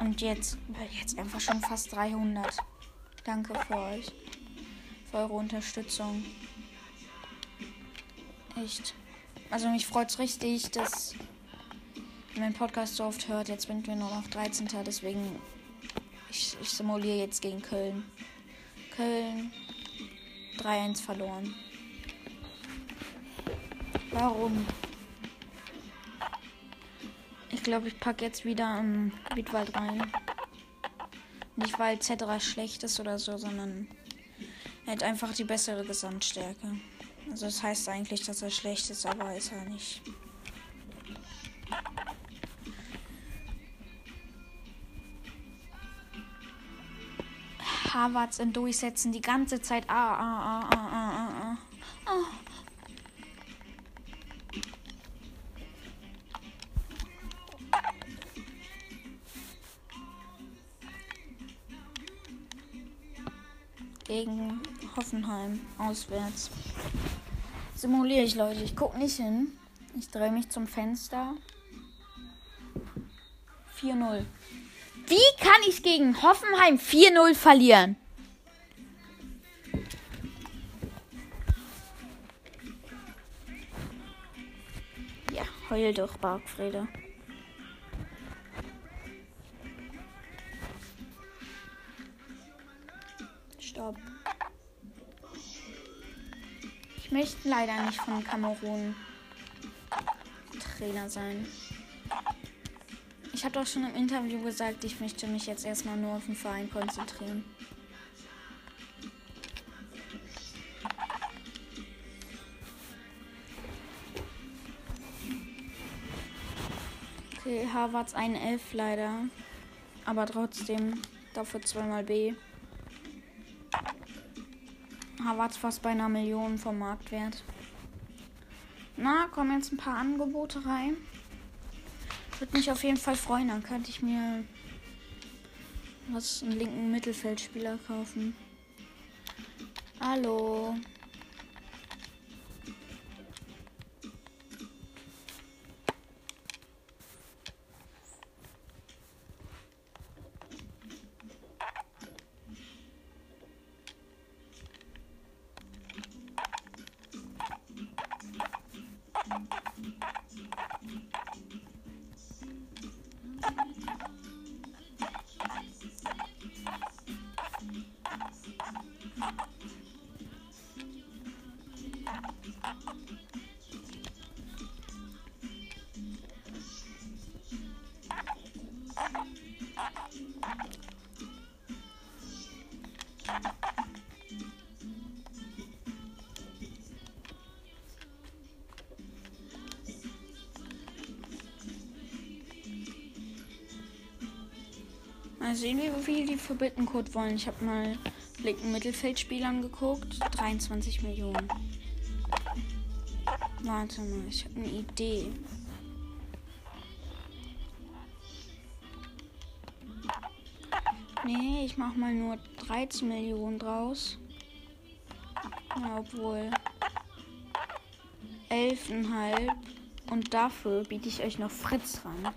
Und jetzt, jetzt einfach schon fast 300. Danke für euch. Für eure Unterstützung. Echt. Also mich freut es richtig, dass meinen Podcast so oft hört. Jetzt sind wir nur noch 13. Deswegen ich, ich simuliere jetzt gegen Köln. Köln 3-1 verloren. Warum? Ich glaube, ich packe jetzt wieder im Wiedwald rein. Nicht weil Cedra schlecht ist oder so, sondern er hat einfach die bessere Gesamtstärke. Also das heißt eigentlich, dass er schlecht ist, aber ist er nicht. Harvards in Durchsetzen die ganze Zeit. Ah, ah, ah, ah, ah, ah. ah. Gegen Hoffenheim auswärts. Simuliere ich, Leute. Ich gucke nicht hin. Ich drehe mich zum Fenster. 4-0. Wie kann ich gegen Hoffenheim 4-0 verlieren? Ja, heul doch, Bargfrede. Stopp. Ich möchte leider nicht von Kamerun Trainer sein. Habe doch schon im Interview gesagt, ich möchte mich jetzt erstmal nur auf den Verein konzentrieren. Okay, Harvards ein Elf leider. Aber trotzdem dafür zweimal B. Harvards fast bei einer Million vom Marktwert. Na, kommen jetzt ein paar Angebote rein. Würde mich auf jeden Fall freuen. Dann könnte ich mir was einen linken Mittelfeldspieler kaufen. Hallo. Mal sehen, wie viel die für Bittencode wollen. Ich habe mal linken Mittelfeldspielern geguckt. 23 Millionen. Warte mal, ich habe eine Idee. Nee, ich mach mal nur 13 Millionen draus. Ja, obwohl. 11,5. Und dafür biete ich euch noch Fritz ran.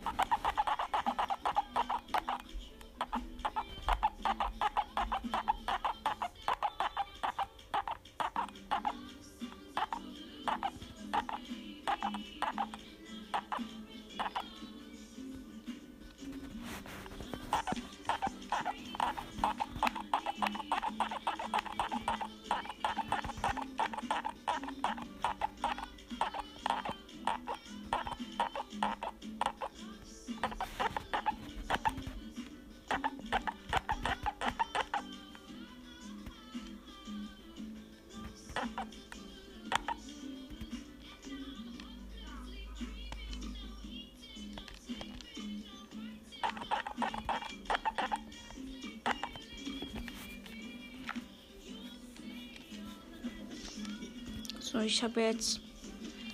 So, ich habe jetzt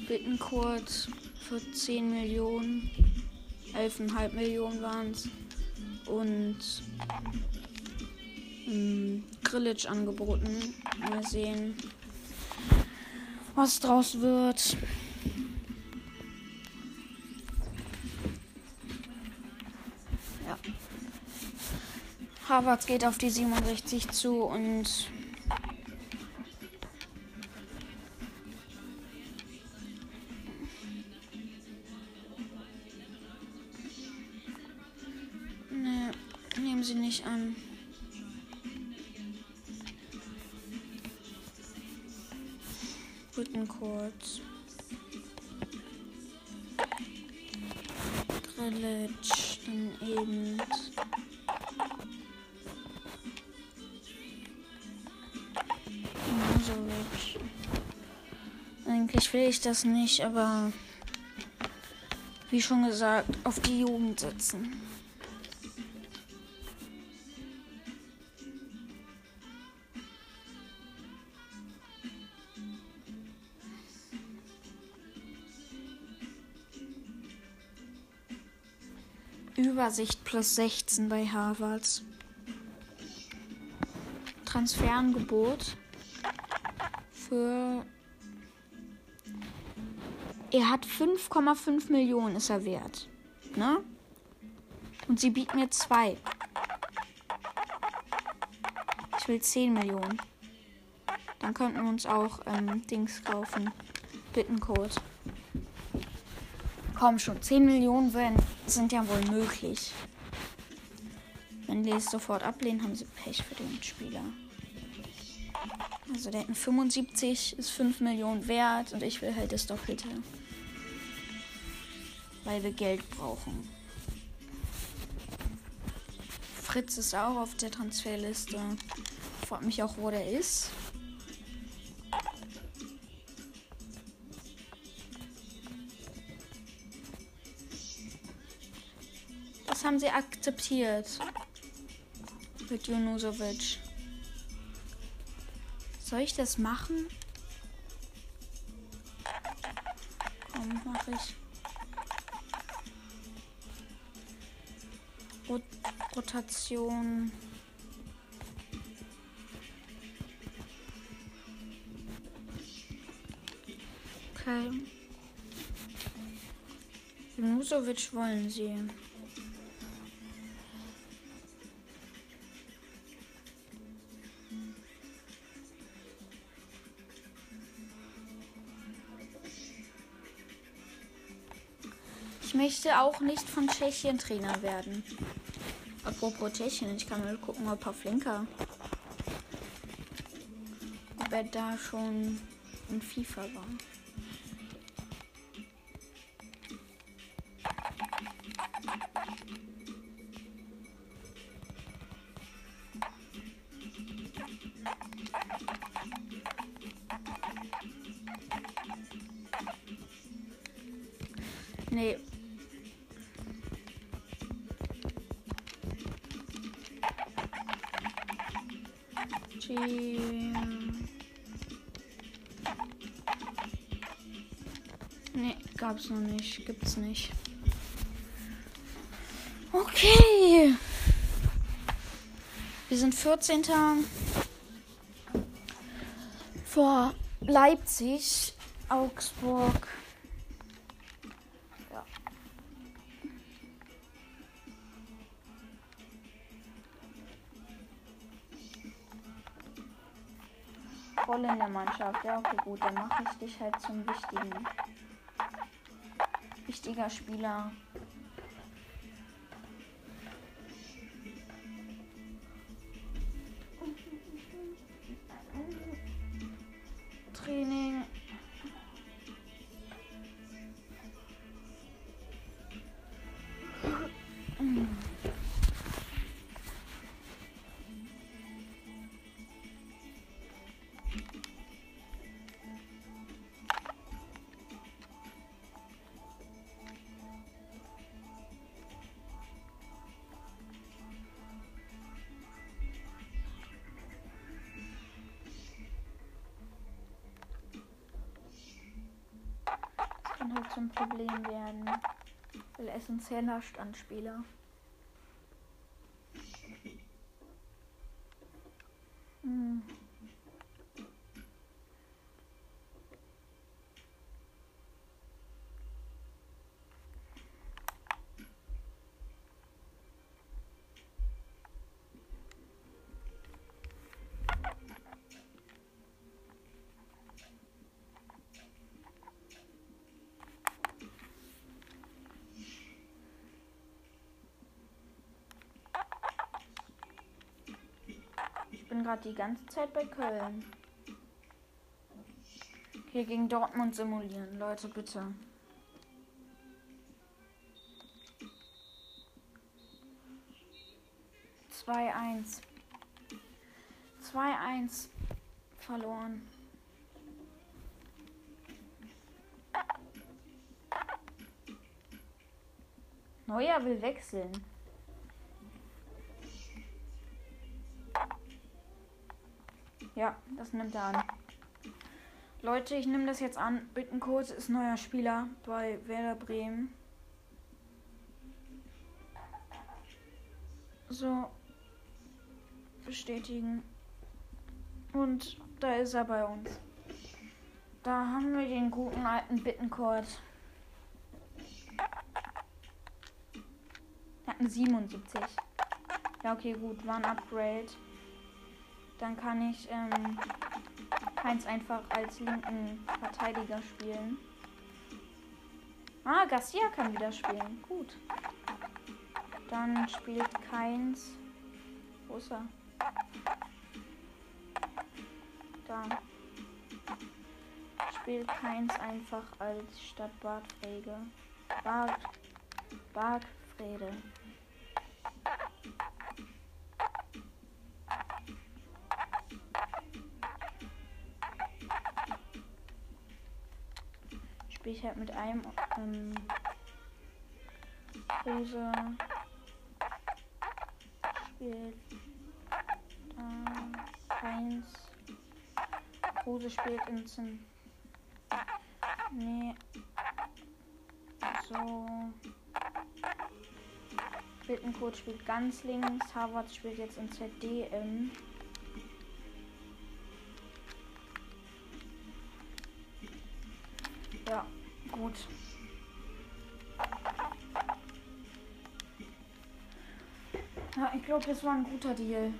Bittenkurt für 10 Millionen, 11,5 Millionen waren es. Und ähm, Grillage angeboten. Mal sehen, was draus wird. Ja. Harvard geht auf die 67 zu und das nicht, aber wie schon gesagt, auf die Jugend setzen. Übersicht plus 16 bei Harvard. Transferangebot für. Er hat 5,5 Millionen ist er wert. Ne? Und sie bieten mir 2. Ich will 10 Millionen. Dann könnten wir uns auch ähm, Dings kaufen. Bittencode. Komm schon, 10 Millionen werden, sind ja wohl möglich. Wenn die es sofort ablehnen, haben sie Pech für den Spieler. Also der hat einen 75, ist 5 Millionen wert und ich will halt das Doppelte. Weil wir Geld brauchen. Fritz ist auch auf der Transferliste. Fragt mich auch, wo der ist. Das haben sie akzeptiert. Mit Junusovic. Soll ich das machen? Komm, mach ich. Rotation. Okay. Junusovic wollen sie. Ich möchte auch nicht von Tschechien Trainer werden. Apropos Tschechien, ich kann mal gucken, ob Pavlenka. Ob er da schon in FIFA war. Gab's noch nicht. Gibt's nicht. Okay. Wir sind 14. vor Leipzig, Augsburg. Ja. Rolle in der Mannschaft. Ja, okay, gut. Dann mache ich dich halt zum wichtigen. Wichtiger Spieler. Training. Zum Problem werden. Weil essentieller Standspieler. Gerade die ganze Zeit bei Köln. Hier gegen Dortmund simulieren, Leute, bitte. Zwei eins. Zwei eins verloren. Neuer will wechseln. Ja, das nimmt er an. Leute, ich nehme das jetzt an. Bittenkurt ist neuer Spieler bei Werder Bremen. So. Bestätigen. Und da ist er bei uns. Da haben wir den guten alten Bittenkurt. Wir hatten 77. Ja, okay, gut. War ein Upgrade. Dann kann ich ähm, Heinz einfach als linken Verteidiger spielen. Ah, Garcia kann wieder spielen. Gut. Dann spielt Keins. Wo ist er? Da. Spielt Keins einfach als statt Bartfrege. Bart. Bartfrede. Spiele ich halt mit einem ähm, Hose spielt äh, eins Hose spielt in Zin nee so Bittencode spielt ganz links Harvard spielt jetzt in ZDM glaube, das war ein guter Deal.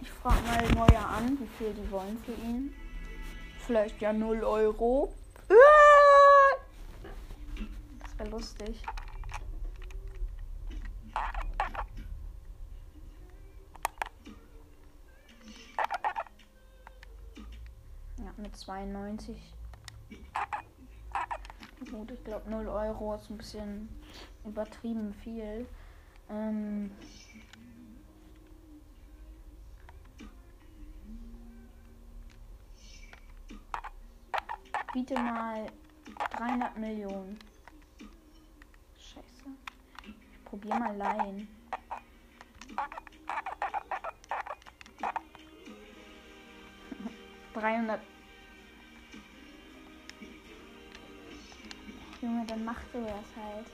Ich frage mal Neuer an, wie viel die wollen für ihn. Vielleicht ja 0 Euro. Das wäre lustig. mit 92. Gut, ich glaube 0 Euro ist ein bisschen übertrieben viel. Ähm biete mal 300 Millionen. Scheiße. Ich probiere mal leihen. Dreihundert dann machst du das halt.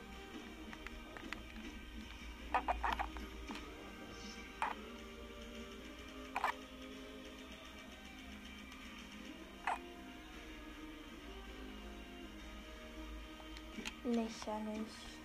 Lächerlich.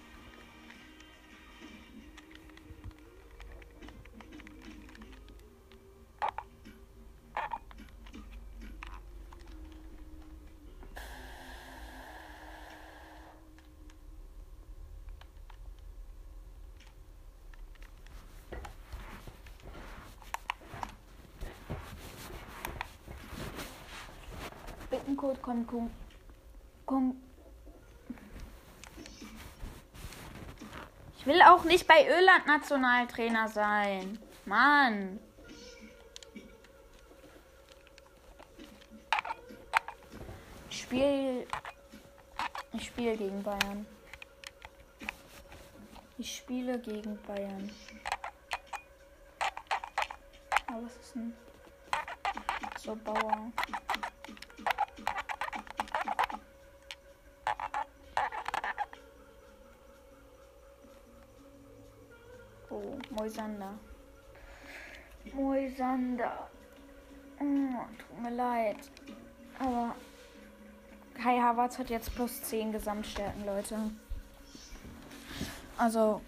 Bittencode kommt. Kom, kom, ich will auch nicht bei Öland Nationaltrainer sein. Mann. Ich spiele. Ich spiele gegen Bayern. Ich spiele gegen Bayern. Oh, was ist denn? So, Bauer. Moisander. Moisander. Oh, tut mir leid. Aber Kai Havertz hat jetzt plus 10 Gesamtstärken, Leute. Also.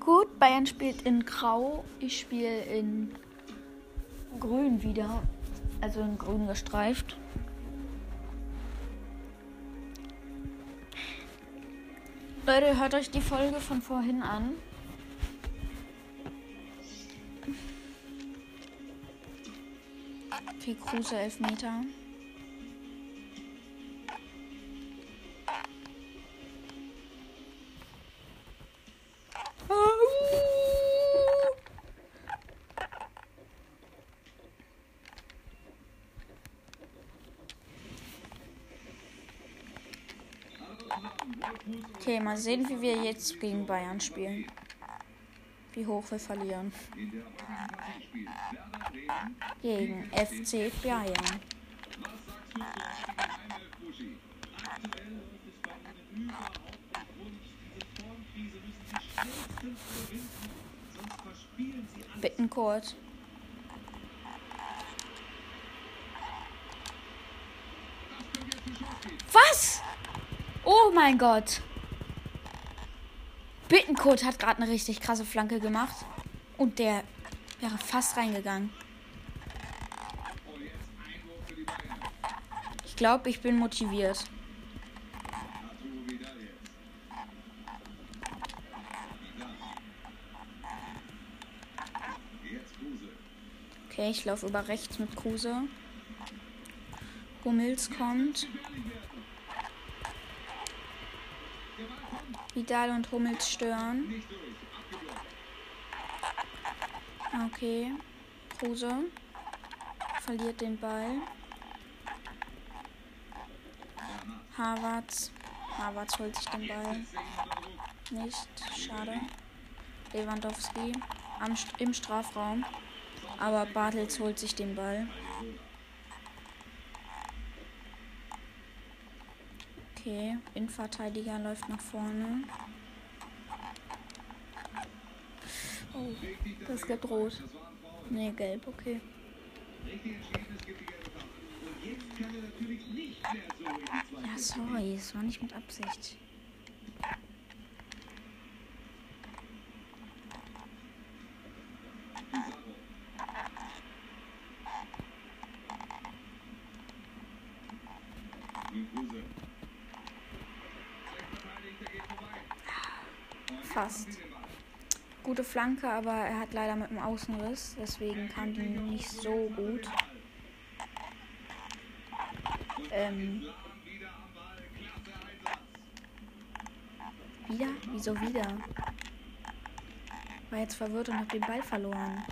Gut, Bayern spielt in Grau. Ich spiele in Grün wieder. Also in grün gestreift. Leute, hört euch die Folge von vorhin an. Okay, Kruse Elfmeter. Okay, mal sehen, wie wir jetzt gegen Bayern spielen. Wie hoch wir verlieren. Gegen FC Bayern. Bittenkurt. Was? Oh mein Gott. Bittenkurt hat gerade eine richtig krasse Flanke gemacht. Und der wäre fast reingegangen. Ich glaube, ich bin motiviert. Okay, ich laufe über rechts mit Kruse. Hummels kommt. Vidal und Hummels stören. Okay. Kruse verliert den Ball. Harvards. Harvards holt sich den Ball. Nicht. Schade. Lewandowski am, im Strafraum. Aber Bartels holt sich den Ball. Okay, Innenverteidiger läuft nach vorne. Oh, das gibt rot. Ne, gelb, okay. Ja, sorry, es war nicht mit Absicht. Fast. Gute Flanke, aber er hat leider mit dem Außenriss, deswegen kam die nicht so gut. Ähm. Wieder? Wieso wieder? War jetzt verwirrt und hab den Ball verloren.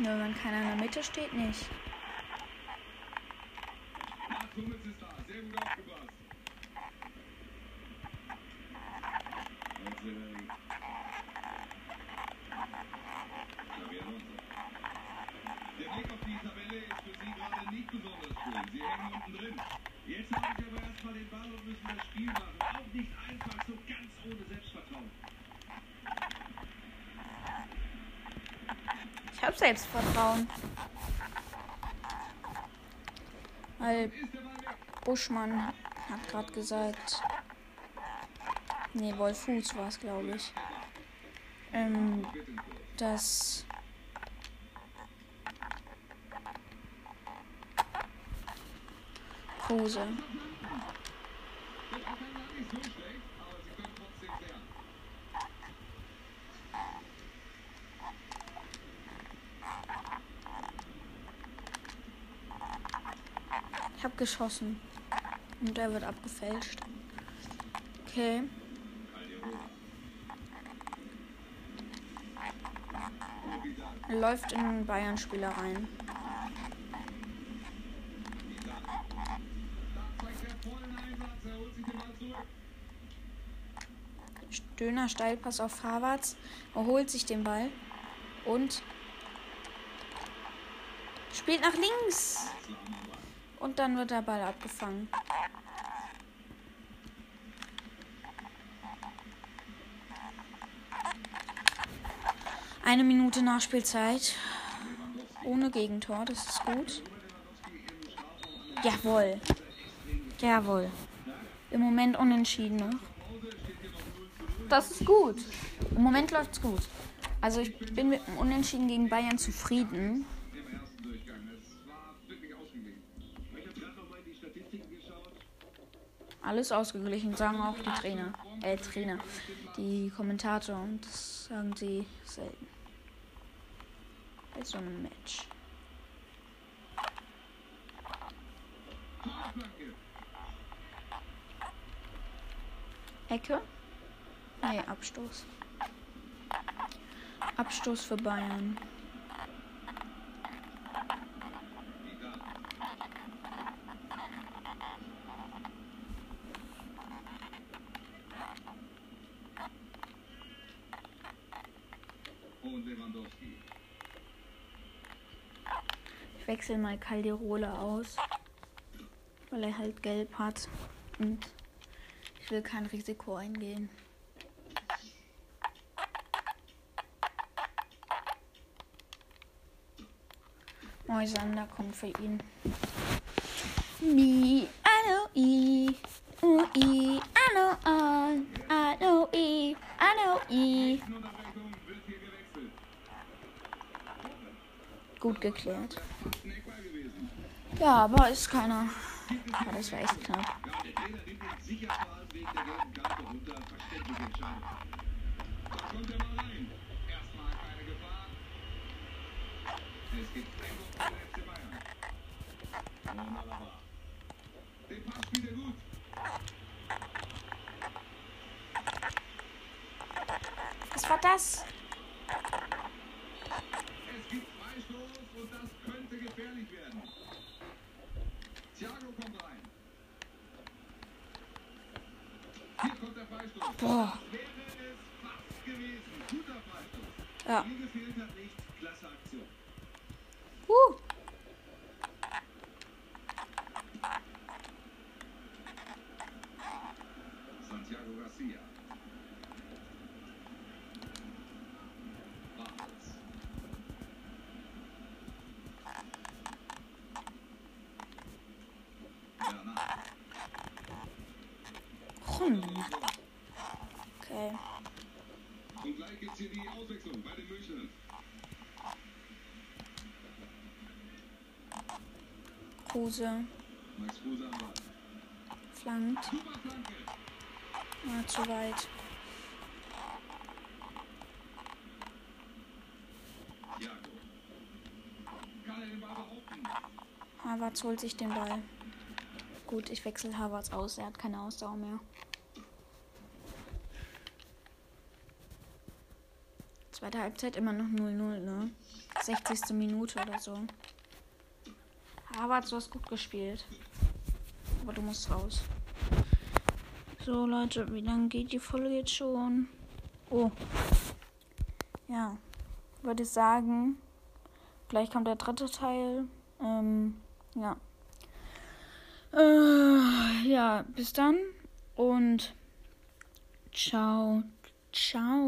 Nur wenn Mitte steht, nicht. Der Blick auf die Tabelle ist für Sie gerade nicht besonders schön. Sie hängen unten drin. Jetzt habe ich aber erstmal den Ball und müssen das Spiel machen. Auch nicht einfach, so ganz ohne Selbstvertrauen. Ich habe Selbstvertrauen. Weil Buschmann hat gerade gesagt. Nee, Wolfuß war es, glaube ich. Ähm, dass. Kruse. Das ist gar nicht so schlecht, aber Sie können trotzdem sehr. Ich habe geschossen. Und er wird abgefälscht. Okay. Läuft in Bayern-Spieler rein. er. Er. Döner Steilpass auf Havertz. Er holt sich den Ball. Und spielt nach links. Und dann wird der Ball abgefangen. Eine Minute Nachspielzeit. Ohne Gegentor, das ist gut. Jawohl. Jawohl. Im Moment unentschieden noch. Das ist gut. Im Moment läuft's gut. Also ich bin mit dem Unentschieden gegen Bayern zufrieden. Alles ausgeglichen, sagen auch die Trainer. Äh, Trainer. Die Kommentator. Und das sagen sie selten. Bei so einem Match. Ecke? Nee, Abstoß. Abstoß für Bayern. Wechsle mal Calderola aus. Weil er halt gelb hat. Und ich will kein Risiko eingehen. Moisander kommt für ihn. Me, I know E. Uh, E, I know on. I know. I. Gut geklärt. Ja, aber ist keiner. Ja, das war echt knapp. Ja, der Trainer nimmt ihn sicher vor allem wegen der gelben Karte runter. Verständliche Entscheidung. Da kommt er mal rein. Erstmal keine Gefahr. Es gibt Tempo für den FC Bayern. Und Alaba. Den Pass spielt er gut. Was war das? Es gibt Freistoß und das könnte gefährlich werden. Thiago kommt rein. Hier kommt der Freistoß. Boah. Wäre es fast gewesen. Guter Freistoß. Ja. Viel gefehlt hat nicht. Klasse Aktion. Uh. Santiago Garcia. Bartels. Bernard. Hm. Okay. Und gleich gibt's hier die Auswechslung bei den Münchnern. Kruse Max Kruse am Ball. flankt. War zu weit. Er? Havertz holt sich den Ball. Gut, ich wechsle Havertz aus. Er hat keine Ausdauer mehr. Zweite Halbzeit immer noch 0-0, ne? 60. Minute oder so. Havertz, du hast gut gespielt. Aber du musst raus. So, Leute, wie lange geht die Folge jetzt schon? Oh. Ja. Würde sagen, gleich kommt der dritte Teil. Ähm, ja. Äh, ja, bis dann und ciao, ciao.